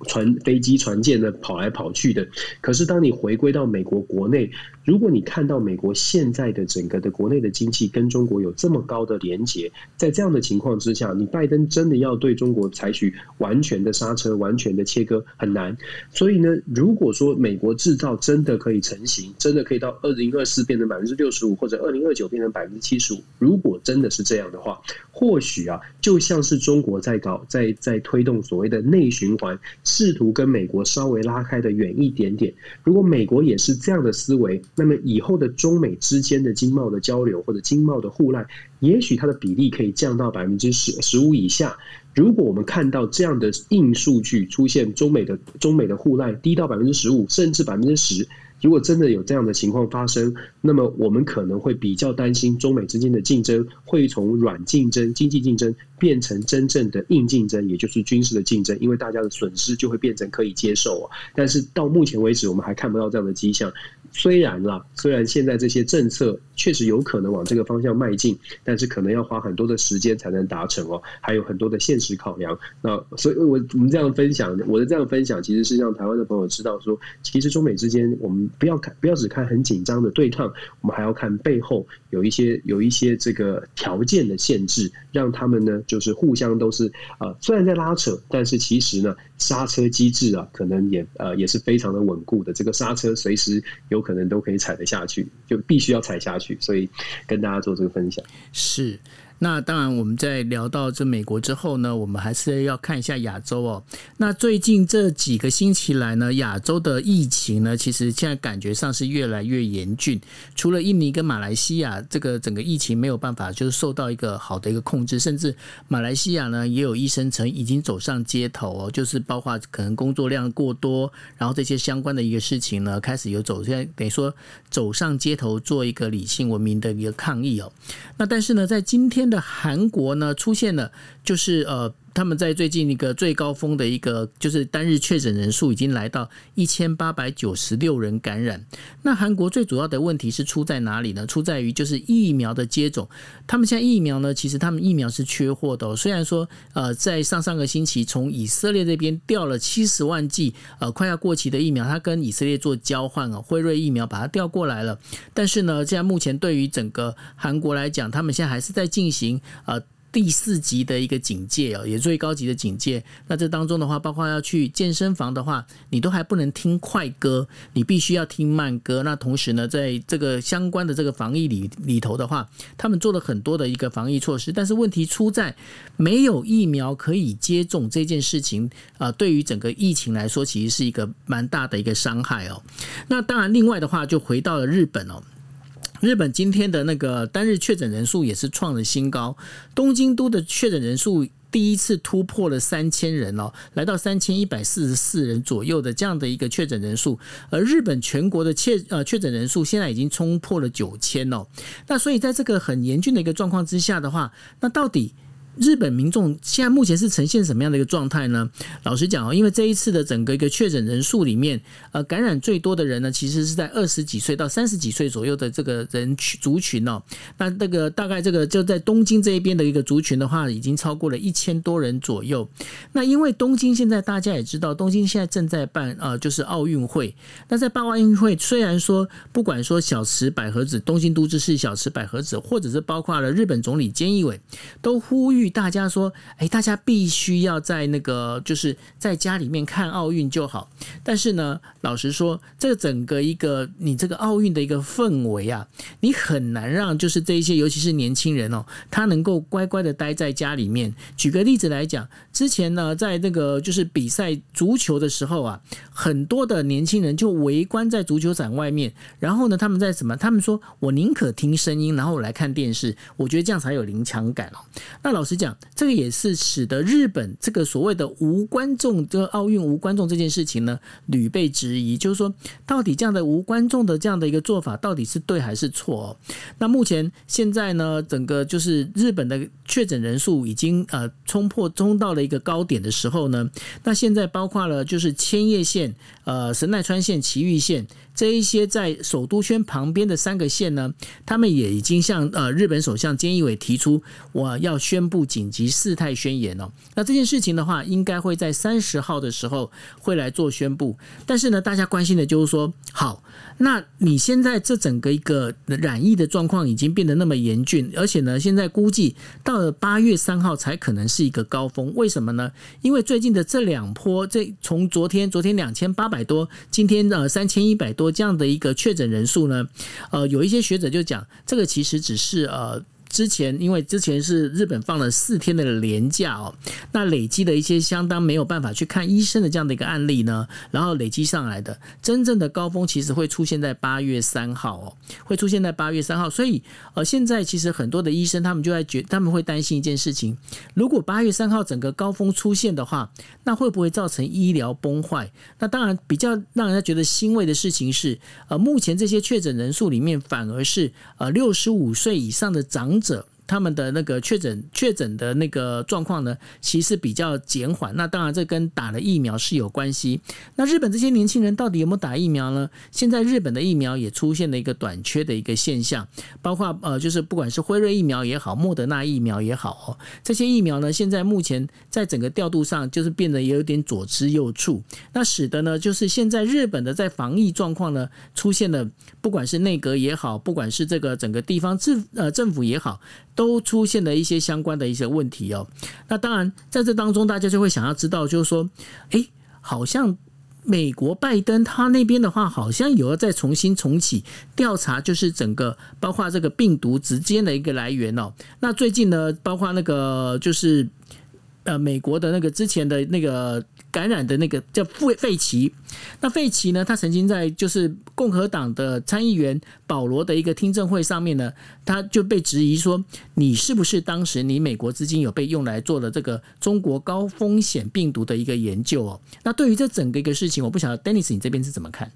[SPEAKER 2] 船、飞机、船舰的跑来跑去的，可是当你回归到美国国内，如果你看到美国现在的整个的国内的经济跟中国有这么高的连结，在这样的情况之下，你拜登真的要对中国采取完全的刹车、完全的切割很难。所以呢，如果说美国制造真的可以成型，真的可以到二零二四变成百分之六十五，或者二零二九变成百分之七十五，如果真的是这样的话，或许啊，就像是中国在搞、在在推动所谓的内循环。试图跟美国稍微拉开的远一点点。如果美国也是这样的思维，那么以后的中美之间的经贸的交流或者经贸的互赖，也许它的比例可以降到百分之十十五以下。如果我们看到这样的硬数据出现，中美的中美的互赖低到百分之十五，甚至百分之十。如果真的有这样的情况发生，那么我们可能会比较担心中美之间的竞争会从软竞争、经济竞争变成真正的硬竞争，也就是军事的竞争，因为大家的损失就会变成可以接受啊。但是到目前为止，我们还看不到这样的迹象。虽然啦，虽然现在这些政策确实有可能往这个方向迈进，但是可能要花很多的时间才能达成哦，还有很多的现实考量。那所以，我我们这样分享，我的这样分享，其实是让台湾的朋友知道说，其实中美之间，我们不要看，不要只看很紧张的对抗，我们还要看背后有一些有一些这个条件的限制，让他们呢，就是互相都是啊，虽然在拉扯，但是其实呢，刹车机制啊，可能也呃也是非常的稳固的，这个刹车随时有。可能都可以踩得下去，就必须要踩下去，所以跟大家做这个分享
[SPEAKER 1] 是。那当然，我们在聊到这美国之后呢，我们还是要看一下亚洲哦。那最近这几个星期来呢，亚洲的疫情呢，其实现在感觉上是越来越严峻。除了印尼跟马来西亚，这个整个疫情没有办法就是受到一个好的一个控制，甚至马来西亚呢，也有医生曾已经走上街头哦，就是包括可能工作量过多，然后这些相关的一个事情呢，开始有走，现在等于说走上街头做一个理性文明的一个抗议哦。那但是呢，在今天。的韩国呢出现了，就是呃。他们在最近一个最高峰的一个，就是单日确诊人数已经来到一千八百九十六人感染。那韩国最主要的问题是出在哪里呢？出在于就是疫苗的接种。他们现在疫苗呢，其实他们疫苗是缺货的。虽然说呃，在上上个星期从以色列这边调了七十万剂呃快要过期的疫苗，他跟以色列做交换啊，辉瑞疫苗把它调过来了。但是呢，现在目前对于整个韩国来讲，他们现在还是在进行呃。第四级的一个警戒哦，也最高级的警戒。那这当中的话，包括要去健身房的话，你都还不能听快歌，你必须要听慢歌。那同时呢，在这个相关的这个防疫里里头的话，他们做了很多的一个防疫措施。但是问题出在没有疫苗可以接种这件事情啊，对于整个疫情来说，其实是一个蛮大的一个伤害哦。那当然，另外的话就回到了日本哦。日本今天的那个单日确诊人数也是创了新高，东京都的确诊人数第一次突破了三千人哦，来到三千一百四十四人左右的这样的一个确诊人数，而日本全国的确呃确诊人数现在已经冲破了九千哦，那所以在这个很严峻的一个状况之下的话，那到底？日本民众现在目前是呈现什么样的一个状态呢？老实讲哦，因为这一次的整个一个确诊人数里面，呃，感染最多的人呢，其实是在二十几岁到三十几岁左右的这个人群族群哦。那那个大概这个就在东京这一边的一个族群的话，已经超过了一千多人左右。那因为东京现在大家也知道，东京现在正在办呃就是奥运会。那在办奥运会，虽然说不管说小池百合子、东京都知事小池百合子，或者是包括了日本总理菅义伟，都呼吁。大家说，哎，大家必须要在那个，就是在家里面看奥运就好。但是呢，老实说，这整个一个你这个奥运的一个氛围啊，你很难让就是这一些，尤其是年轻人哦，他能够乖乖的待在家里面。举个例子来讲，之前呢，在那个就是比赛足球的时候啊，很多的年轻人就围观在足球场外面，然后呢，他们在什么？他们说我宁可听声音，然后我来看电视，我觉得这样才有临场感哦。那老师。讲，这个也是使得日本这个所谓的无观众，这个奥运无观众这件事情呢，屡被质疑。就是说，到底这样的无观众的这样的一个做法，到底是对还是错？那目前现在呢，整个就是日本的确诊人数已经呃冲破冲到了一个高点的时候呢，那现在包括了就是千叶县、呃神奈川县、埼玉县。这一些在首都圈旁边的三个县呢，他们也已经向呃日本首相菅义伟提出，我要宣布紧急事态宣言哦。那这件事情的话，应该会在三十号的时候会来做宣布。但是呢，大家关心的就是说，好，那你现在这整个一个染疫的状况已经变得那么严峻，而且呢，现在估计到呃八月三号才可能是一个高峰。为什么呢？因为最近的这两波，这从昨天昨天两千八百多，今天呃三千一百多。这样的一个确诊人数呢，呃，有一些学者就讲，这个其实只是呃。之前因为之前是日本放了四天的连假哦，那累积的一些相当没有办法去看医生的这样的一个案例呢，然后累积上来的真正的高峰其实会出现在八月三号哦，会出现在八月三号，所以呃现在其实很多的医生他们就在觉他们会担心一件事情，如果八月三号整个高峰出现的话，那会不会造成医疗崩坏？那当然比较让人家觉得欣慰的事情是，呃目前这些确诊人数里面反而是呃六十五岁以上的长。者他们的那个确诊确诊的那个状况呢，其实比较减缓。那当然，这跟打了疫苗是有关系。那日本这些年轻人到底有没有打疫苗呢？现在日本的疫苗也出现了一个短缺的一个现象，包括呃，就是不管是辉瑞疫苗也好，莫德纳疫苗也好哦，这些疫苗呢，现在目前在整个调度上就是变得也有点左支右绌。那使得呢，就是现在日本的在防疫状况呢，出现了不管是内阁也好，不管是这个整个地方政呃政府也好。都出现了一些相关的一些问题哦。那当然，在这当中，大家就会想要知道，就是说，诶，好像美国拜登他那边的话，好像有要再重新重启调查，就是整个包括这个病毒之间的一个来源哦。那最近呢，包括那个就是呃，美国的那个之前的那个。感染的那个叫费费奇，那费奇呢？他曾经在就是共和党的参议员保罗的一个听证会上面呢，他就被质疑说，你是不是当时你美国资金有被用来做了这个中国高风险病毒的一个研究哦？那对于这整个一个事情，我不晓得 Dennis 你这边是怎么看？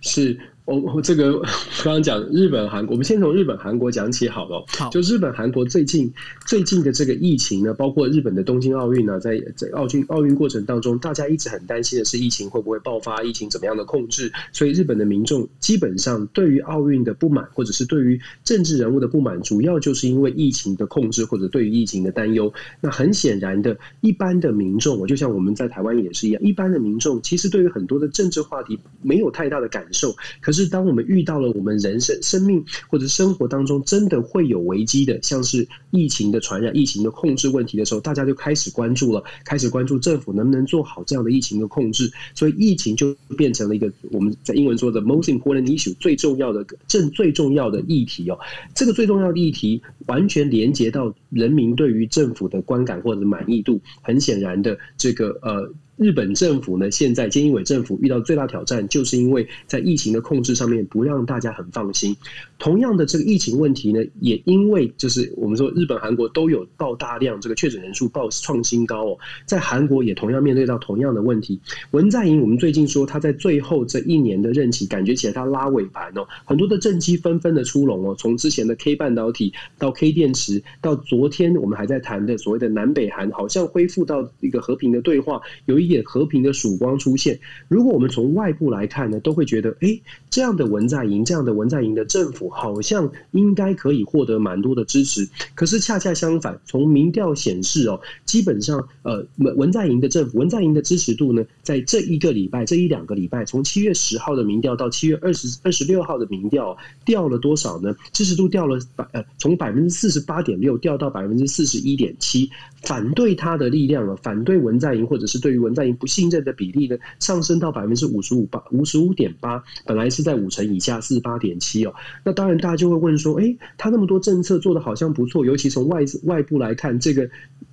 [SPEAKER 2] 是。我这个刚刚讲日本韩国，我们先从日本韩国讲起好了。
[SPEAKER 1] 好，
[SPEAKER 2] 就日本韩国最近最近的这个疫情呢，包括日本的东京奥运呢，在在奥运奥运过程当中，大家一直很担心的是疫情会不会爆发，疫情怎么样的控制。所以日本的民众基本上对于奥运的不满，或者是对于政治人物的不满，主要就是因为疫情的控制或者对于疫情的担忧。那很显然的，一般的民众，我就像我们在台湾也是一样，一般的民众其实对于很多的政治话题没有太大的感受，可是。是当我们遇到了我们人生生命或者生活当中真的会有危机的，像是疫情的传染、疫情的控制问题的时候，大家就开始关注了，开始关注政府能不能做好这样的疫情的控制。所以疫情就变成了一个我们在英文说的 most important issue 最重要的正最重要的议题哦。这个最重要的议题完全连接到人民对于政府的观感或者满意度。很显然的，这个呃。日本政府呢，现在菅义伟政府遇到最大挑战，就是因为在疫情的控制上面不让大家很放心。同样的，这个疫情问题呢，也因为就是我们说日本、韩国都有报大量这个确诊人数报创新高哦，在韩国也同样面对到同样的问题。文在寅，我们最近说他在最后这一年的任期，感觉起来他拉尾盘哦，很多的政绩纷纷的出笼哦，从之前的 K 半导体到 K 电池，到昨天我们还在谈的所谓的南北韩，好像恢复到一个和平的对话，有一。一点和平的曙光出现。如果我们从外部来看呢，都会觉得，哎，这样的文在寅，这样的文在寅的政府，好像应该可以获得蛮多的支持。可是恰恰相反，从民调显示哦，基本上，呃，文文在寅的政府，文在寅的支持度呢，在这一个礼拜，这一两个礼拜，从七月十号的民调到七月二十二十六号的民调，掉了多少呢？支持度掉了百，呃，从百分之四十八点六掉到百分之四十一点七。反对他的力量了，反对文在寅或者是对于文在不信任的比例呢，上升到百分之五十五八五十五点八，本来是在五成以下四十八点七哦。那当然大家就会问说，哎，他那么多政策做的好像不错，尤其从外外部来看，这个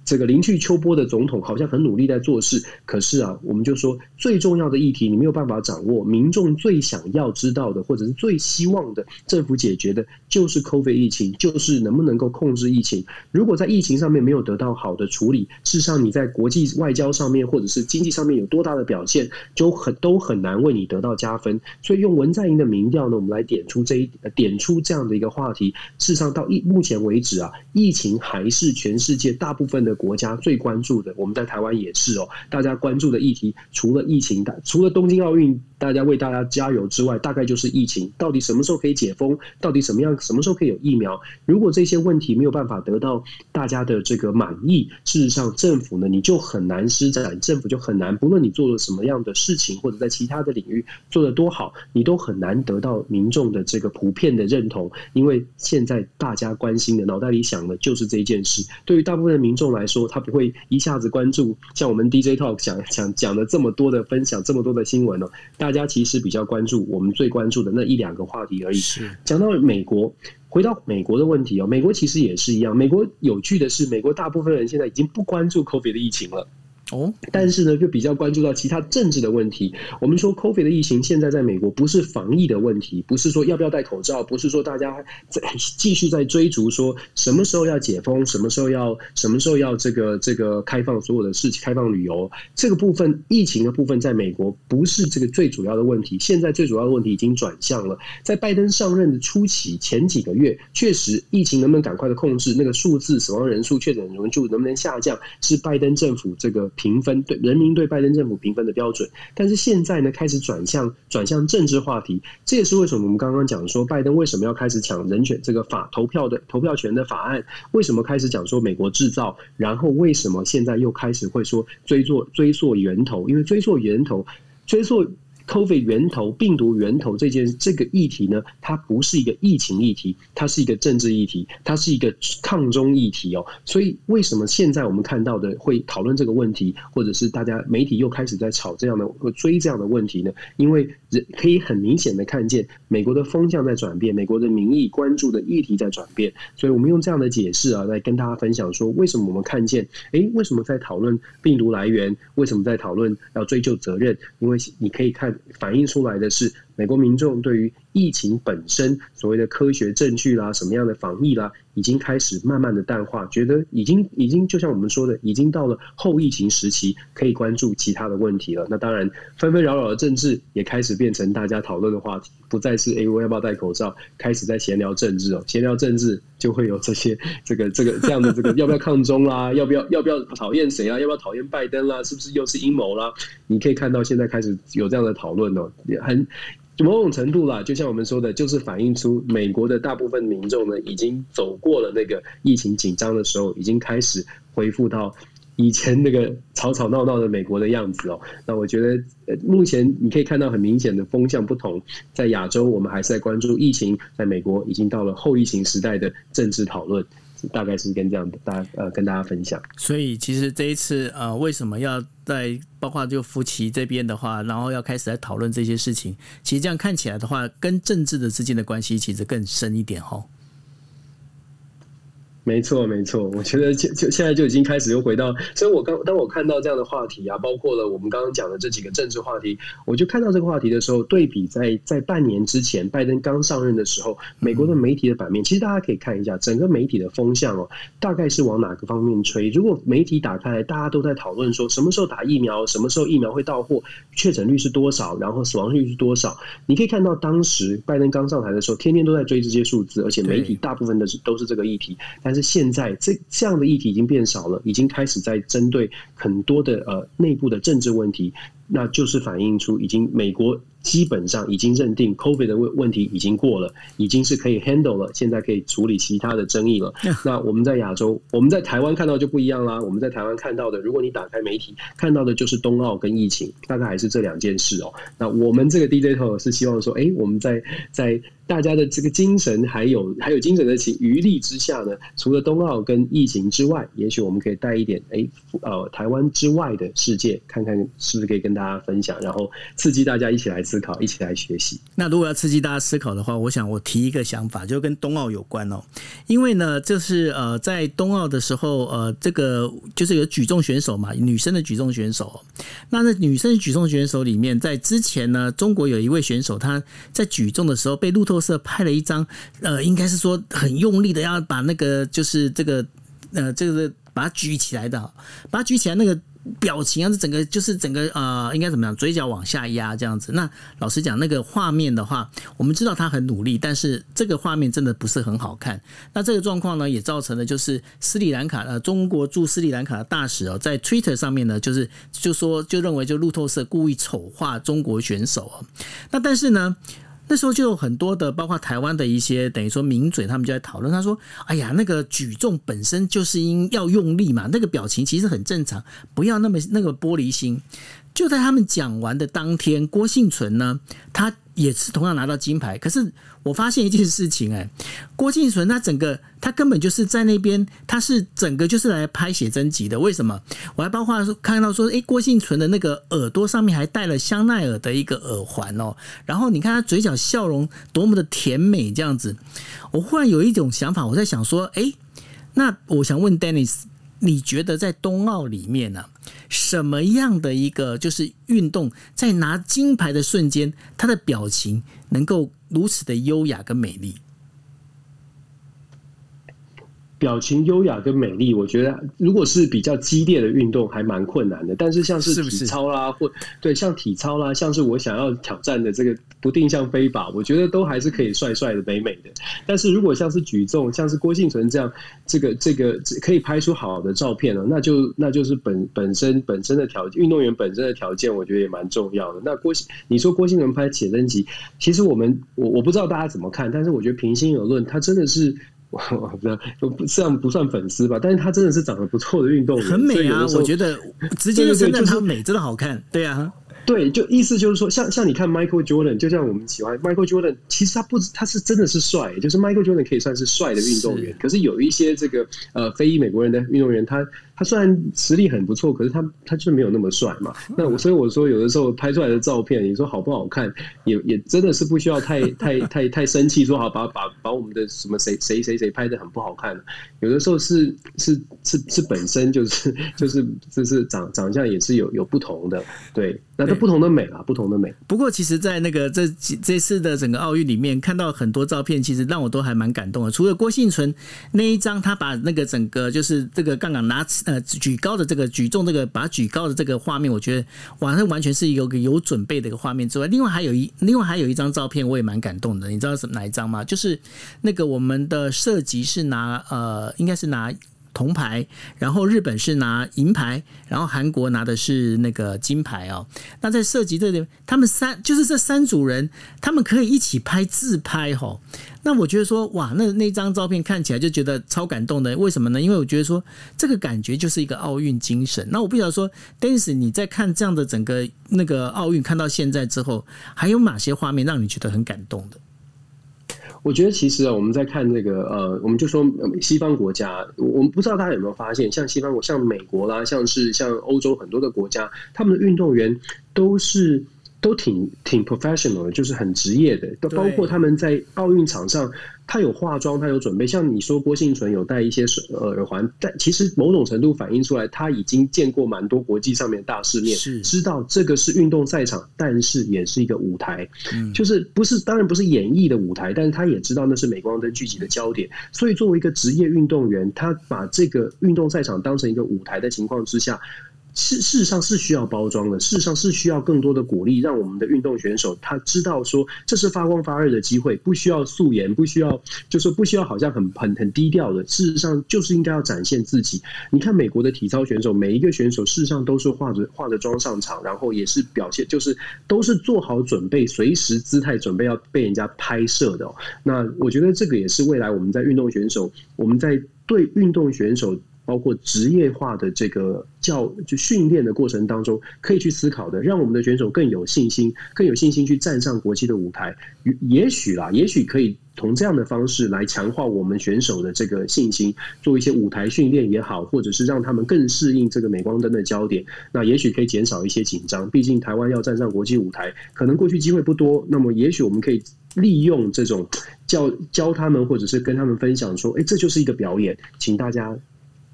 [SPEAKER 2] 这个临去秋波的总统好像很努力在做事，可是啊，我们就说最重要的议题你没有办法掌握，民众最想要知道的或者是最希望的政府解决的，就是 COVID 疫情，就是能不能够控制疫情。如果在疫情上面没有得到好的处理，事实上你在国际外交上面或者是经济上面有多大的表现，就很都很难为你得到加分。所以用文在寅的民调呢，我们来点出这一点出这样的一个话题。事实上到一目前为止啊，疫情还是全世界大部分的。国家最关注的，我们在台湾也是哦。大家关注的议题，除了疫情的，除了东京奥运，大家为大家加油之外，大概就是疫情。到底什么时候可以解封？到底什么样？什么时候可以有疫苗？如果这些问题没有办法得到大家的这个满意，事实上政府呢，你就很难施展，政府就很难。不论你做了什么样的事情，或者在其他的领域做的多好，你都很难得到民众的这个普遍的认同。因为现在大家关心的，脑袋里想的就是这件事。对于大部分的民众来，说，他不会一下子关注像我们 DJ Talk 讲讲讲的这么多的分享，这么多的新闻哦。大家其实比较关注我们最关注的那一两个话题而已。讲到美国，回到美国的问题哦，美国其实也是一样。美国有趣的是，美国大部分人现在已经不关注 COVID 的疫情了。但是呢，就比较关注到其他政治的问题。我们说，COVID 的疫情现在在美国不是防疫的问题，不是说要不要戴口罩，不是说大家在继续在追逐说什么时候要解封，什么时候要什么时候要这个这个开放所有的事情，开放旅游这个部分，疫情的部分在美国不是这个最主要的问题。现在最主要的问题已经转向了，在拜登上任的初期前几个月，确实疫情能不能赶快的控制，那个数字死亡人数、确诊人数能不能下降，是拜登政府这个。评分对人民对拜登政府评分的标准，但是现在呢开始转向转向政治话题，这也是为什么我们刚刚讲说拜登为什么要开始抢人权这个法投票的投票权的法案，为什么开始讲说美国制造，然后为什么现在又开始会说追溯追溯源头，因为追溯源头追溯。COVID 源头、病毒源头这件这个议题呢，它不是一个疫情议题，它是一个政治议题，它是一个抗中议题哦。所以，为什么现在我们看到的会讨论这个问题，或者是大家媒体又开始在炒这样的、追这样的问题呢？因为可以很明显的看见美国的风向在转变，美国的民意关注的议题在转变。所以我们用这样的解释啊，来跟大家分享说，为什么我们看见，哎，为什么在讨论病毒来源？为什么在讨论要追究责任？因为你可以看。反映出来的是。美国民众对于疫情本身所谓的科学证据啦，什么样的防疫啦，已经开始慢慢的淡化，觉得已经已经就像我们说的，已经到了后疫情时期，可以关注其他的问题了。那当然，纷纷扰扰的政治也开始变成大家讨论的话题，不再是哎我要不要戴口罩，开始在闲聊政治哦，闲聊政治就会有这些这个这个这样的这个要不要抗中啦，要不要要不要讨厌谁啊，要不要讨厌拜登啦，是不是又是阴谋啦？你可以看到现在开始有这样的讨论哦，很。某种程度啦，就像我们说的，就是反映出美国的大部分民众呢，已经走过了那个疫情紧张的时候，已经开始恢复到以前那个吵吵闹闹的美国的样子哦。那我觉得，目前你可以看到很明显的风向不同，在亚洲我们还是在关注疫情，在美国已经到了后疫情时代的政治讨论。大概是跟这样的大呃跟大家分享，
[SPEAKER 1] 所以其实这一次呃为什么要在包括就夫妻这边的话，然后要开始来讨论这些事情，其实这样看起来的话，跟政治的之间的关系其实更深一点哈。
[SPEAKER 2] 没错，没错，我觉得就就现在就已经开始又回到，所以我刚当我看到这样的话题啊，包括了我们刚刚讲的这几个政治话题，我就看到这个话题的时候，对比在在半年之前拜登刚上任的时候，美国的媒体的版面，其实大家可以看一下整个媒体的风向哦，大概是往哪个方面吹？如果媒体打开来，大家都在讨论说什么时候打疫苗，什么时候疫苗会到货，确诊率是多少，然后死亡率是多少？你可以看到当时拜登刚上台的时候，天天都在追这些数字，而且媒体大部分的是都是这个议题，但但是现在这这样的议题已经变少了，已经开始在针对很多的呃内部的政治问题，那就是反映出已经美国。基本上已经认定 COVID 的问问题已经过了，已经是可以 handle 了，现在可以处理其他的争议了。那我们在亚洲，我们在台湾看到就不一样啦。我们在台湾看到的，如果你打开媒体看到的，就是冬奥跟疫情，大概还是这两件事哦。那我们这个 DJ 头是希望说，哎，我们在在大家的这个精神还有还有精神的情余力之下呢，除了冬奥跟疫情之外，也许我们可以带一点哎呃台湾之外的世界，看看是不是可以跟大大家分享，然后刺激大家一起来思考，一起来学习。
[SPEAKER 1] 那如果要刺激大家思考的话，我想我提一个想法，就跟冬奥有关哦。因为呢，就是呃，在冬奥的时候，呃，这个就是有举重选手嘛，女生的举重选手。那那女生举重选手里面，在之前呢，中国有一位选手，他在举重的时候被路透社拍了一张，呃，应该是说很用力的要把那个就是这个呃这个把它举起来的，把它举起来那个。表情啊，这整个就是整个呃，应该怎么样？嘴角往下压这样子。那老实讲，那个画面的话，我们知道他很努力，但是这个画面真的不是很好看。那这个状况呢，也造成了就是斯里兰卡呃，中国驻斯里兰卡的大使哦，在 Twitter 上面呢，就是就说就认为就路透社故意丑化中国选手哦。那但是呢？那时候就有很多的，包括台湾的一些等于说名嘴，他们就在讨论。他说：“哎呀，那个举重本身就是因要用力嘛，那个表情其实很正常，不要那么那个玻璃心。”就在他们讲完的当天，郭幸存呢，他。也是同样拿到金牌，可是我发现一件事情，哎，郭敬存他整个他根本就是在那边，他是整个就是来拍写真集的。为什么？我还包括看到说，哎，郭敬存的那个耳朵上面还戴了香奈儿的一个耳环哦，然后你看他嘴角笑容多么的甜美，这样子，我忽然有一种想法，我在想说，哎，那我想问 Dennis。你觉得在冬奥里面呢，什么样的一个就是运动，在拿金牌的瞬间，他的表情能够如此的优雅跟美丽？
[SPEAKER 2] 表情优雅跟美丽，我觉得如果是比较激烈的运动，还蛮困难的。但是像是体操啦，或对像体操啦，像是我想要挑战的这个不定向飞靶，我觉得都还是可以帅帅的、美美的。但是如果像是举重，像是郭幸存这样，这个这个可以拍出好的照片了，那就那就是本本身本身的条运动员本身的条件，我觉得也蛮重要的。那郭你说郭幸存拍写真集，其实我们我我不知道大家怎么看，但是我觉得平心而论，他真的是。我不知道，虽然不算粉丝吧，但是他真的是长得不错的运动员，
[SPEAKER 1] 很美啊！我觉得直接就称赞他美，真的好看，对啊。
[SPEAKER 2] 对，就意思就是说，像像你看 Michael Jordan，就像我们喜欢 Michael Jordan，其实他不，他是真的是帅，就是 Michael Jordan 可以算是帅的运动员。可是有一些这个呃非裔美国人的运动员，他他虽然实力很不错，可是他他就是没有那么帅嘛。那我所以我说，有的时候拍出来的照片，你说好不好看，也也真的是不需要太太太太生气，说好把把把我们的什么谁谁谁谁拍的很不好看。有的时候是是是是本身就是就是就是长长相也是有有不同的，对，那。不同的美啊，不同的美。
[SPEAKER 1] 不过，其实，在那个这这次的整个奥运里面，看到很多照片，其实让我都还蛮感动的。除了郭幸存那一张，他把那个整个就是这个杠杆拿呃举高的这个举重这个把举高的这个画面，我觉得完，完全是有个有准备的一个画面之外，另外还有一另外还有一张照片，我也蛮感动的。你知道是哪一张吗？就是那个我们的设计是拿呃，应该是拿。铜牌，然后日本是拿银牌，然后韩国拿的是那个金牌哦。那在涉及这里，他们三就是这三组人，他们可以一起拍自拍哈。那我觉得说，哇，那那张照片看起来就觉得超感动的。为什么呢？因为我觉得说，这个感觉就是一个奥运精神。那我不晓得说，Dennis，你在看这样的整个那个奥运看到现在之后，还有哪些画面让你觉得很感动的？
[SPEAKER 2] 我觉得其实啊，我们在看这个呃，我们就说西方国家，我们不知道大家有没有发现，像西方国，像美国啦，像是像欧洲很多的国家，他们的运动员都是都挺挺 professional 的，就是很职业的，都包括他们在奥运场上。他有化妆，他有准备。像你说郭幸存有戴一些耳耳环，但其实某种程度反映出来，他已经见过蛮多国际上面的大世面，知道这个是运动赛场，但是也是一个舞台，嗯就是不是当然不是演绎的舞台，但是他也知道那是镁光灯聚集的焦点。所以作为一个职业运动员，他把这个运动赛场当成一个舞台的情况之下。事事实上是需要包装的，事实上是需要更多的鼓励，让我们的运动选手他知道说这是发光发热的机会，不需要素颜，不需要就是不需要好像很很很低调的，事实上就是应该要展现自己。你看美国的体操选手，每一个选手事实上都是化着化着妆上场，然后也是表现就是都是做好准备，随时姿态准备要被人家拍摄的。那我觉得这个也是未来我们在运动选手，我们在对运动选手。包括职业化的这个教就训练的过程当中，可以去思考的，让我们的选手更有信心，更有信心去站上国际的舞台。也许啦，也许可以从这样的方式来强化我们选手的这个信心，做一些舞台训练也好，或者是让他们更适应这个镁光灯的焦点。那也许可以减少一些紧张。毕竟台湾要站上国际舞台，可能过去机会不多。那么也许我们可以利用这种教教他们，或者是跟他们分享说：“哎，这就是一个表演，请大家。”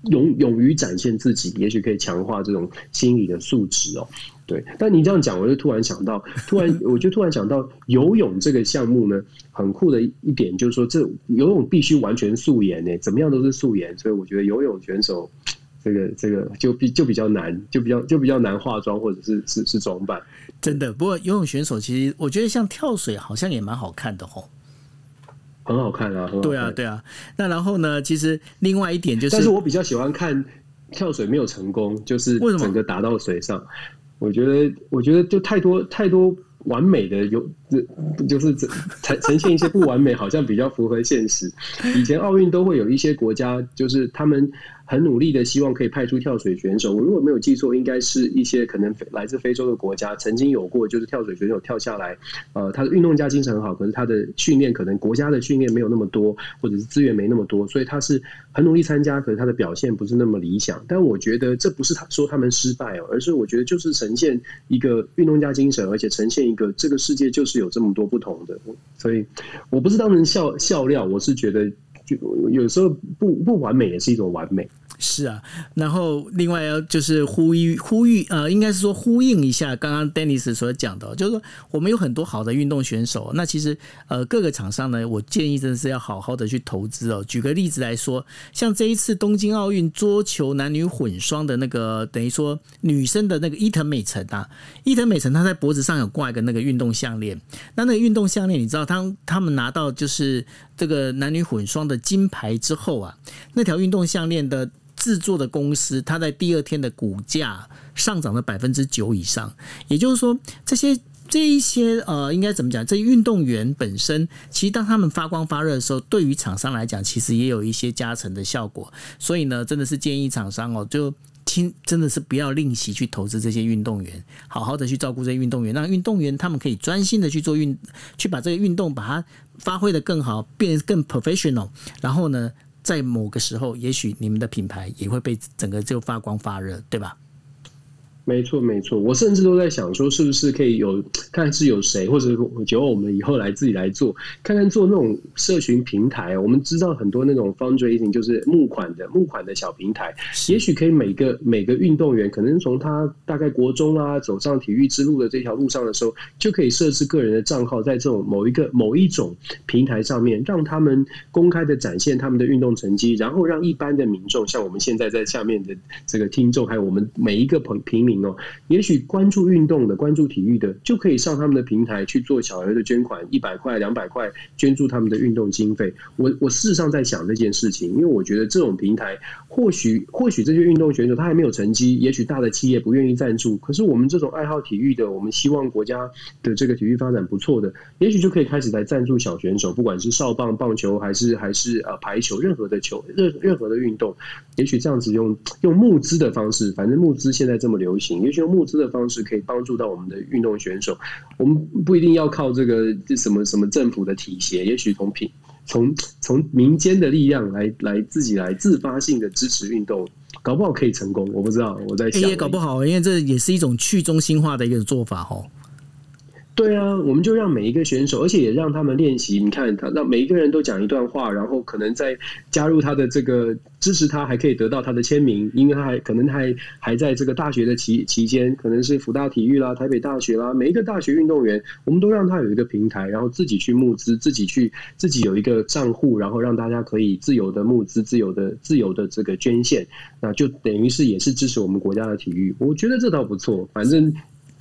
[SPEAKER 2] 勇勇于展现自己，也许可以强化这种心理的素质哦。对，但你这样讲，我就突然想到，突然我就突然想到，游泳这个项目呢，很酷的一点就是说，这游泳必须完全素颜呢，怎么样都是素颜，所以我觉得游泳选手这个这个就比就比较难，就比较就比较难化妆或者是是是装扮。
[SPEAKER 1] 真的，不过游泳选手其实我觉得像跳水好像也蛮好看的哦。
[SPEAKER 2] 很好看啊！
[SPEAKER 1] 对啊，对啊。那然后呢？其实另外一点就是，
[SPEAKER 2] 但是我比较喜欢看跳水没有成功，就是整个打到水上。我觉得，我觉得就太多太多完美的有，就是呈呈现一些不完美，好像比较符合现实。以前奥运都会有一些国家，就是他们。很努力的希望可以派出跳水选手。我如果没有记错，应该是一些可能来自非洲的国家，曾经有过就是跳水选手跳下来，呃，他的运动家精神很好，可是他的训练可能国家的训练没有那么多，或者是资源没那么多，所以他是很努力参加，可是他的表现不是那么理想。但我觉得这不是他说他们失败哦，而是我觉得就是呈现一个运动家精神，而且呈现一个这个世界就是有这么多不同的。所以我不是当成笑笑料，我是觉得就有时候不不完美也是一种完美。
[SPEAKER 1] 是啊，然后另外要就是呼吁呼吁呃，应该是说呼应一下刚刚 Dennis 所讲的，就是说我们有很多好的运动选手，那其实呃各个厂商呢，我建议真的是要好好的去投资哦。举个例子来说，像这一次东京奥运桌球男女混双的那个，等于说女生的那个伊藤美诚啊，伊藤美诚她在脖子上有挂一个那个运动项链，那那个运动项链你知道，当他们拿到就是这个男女混双的金牌之后啊，那条运动项链的。制作的公司，它在第二天的股价上涨了百分之九以上。也就是说，这些这一些呃，应该怎么讲？这运动员本身，其实当他们发光发热的时候，对于厂商来讲，其实也有一些加成的效果。所以呢，真的是建议厂商哦，就亲真的是不要吝惜去投资这些运动员，好好的去照顾这些运动员，让运动员他们可以专心的去做运，去把这个运动把它发挥的更好，变得更 professional。然后呢？在某个时候，也许你们的品牌也会被整个就发光发热，对吧？
[SPEAKER 2] 没错，没错。我甚至都在想说，是不是可以有看是有谁，或者就我们以后来自己来做，看看做那种社群平台。我们知道很多那种 fundraising 就是募款的募款的小平台，也许可以每个每个运动员，可能从他大概国中啊走上体育之路的这条路上的时候，就可以设置个人的账号，在这种某一个某一种平台上面，让他们公开的展现他们的运动成绩，然后让一般的民众，像我们现在在下面的这个听众，还有我们每一个平平民。哦，也许关注运动的、关注体育的，就可以上他们的平台去做小额的捐款，一百块、两百块，捐助他们的运动经费。我我事实上在想这件事情，因为我觉得这种平台，或许或许这些运动选手他还没有成绩，也许大的企业不愿意赞助，可是我们这种爱好体育的，我们希望国家的这个体育发展不错的，也许就可以开始来赞助小选手，不管是少棒、棒球还是还是呃排球，任何的球任任何的运动，也许这样子用用募资的方式，反正募资现在这么流行。也许用募资的方式可以帮助到我们的运动选手，我们不一定要靠这个什么什么政府的体协，也许从平从从民间的力量来来自己来自发性的支持运动，搞不好可以成功。我不知道，我在想
[SPEAKER 1] 也搞不好，因为这也是一种去中心化的一个做法哦。
[SPEAKER 2] 对啊，我们就让每一个选手，而且也让他们练习。你看，他让每一个人都讲一段话，然后可能再加入他的这个支持，他还可以得到他的签名，因为他还可能还还在这个大学的期期间，可能是福大体育啦、台北大学啦，每一个大学运动员，我们都让他有一个平台，然后自己去募资，自己去自己有一个账户，然后让大家可以自由的募资、自由的自由的这个捐献，那就等于是也是支持我们国家的体育。我觉得这倒不错，反正。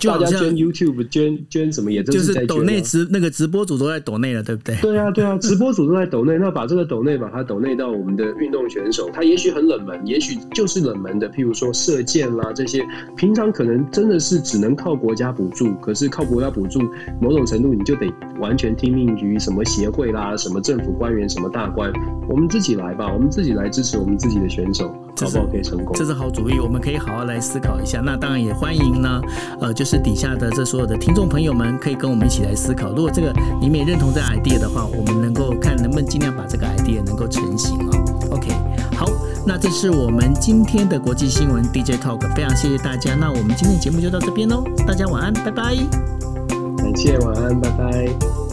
[SPEAKER 2] 大家捐 YouTube 捐捐什么也都
[SPEAKER 1] 是
[SPEAKER 2] 在
[SPEAKER 1] 抖内直那个直播主都在抖内了，对不对？
[SPEAKER 2] 对啊，对啊，直播主都在抖内，那把这个抖内把它抖内到我们的运动选手，他也许很冷门，也许就是冷门的，譬如说射箭啦这些，平常可能真的是只能靠国家补助，可是靠国家补助，某种程度你就得完全听命于什么协会啦、什么政府官员、什么大官，我们自己来吧，我们自己来支持我们自己的选手。好不好可以成功？
[SPEAKER 1] 这是好主意，我们可以好好来思考一下。那当然也欢迎呢，呃，就是是底下的这所有的听众朋友们，可以跟我们一起来思考。如果这个你们也认同这个 idea 的话，我们能够看能不能尽量把这个 idea 能够成型啊。OK，好，那这是我们今天的国际新闻 DJ Talk，非常谢谢大家。那我们今天节目就到这边喽，大家晚安，拜拜。
[SPEAKER 2] 感谢，晚安，拜拜。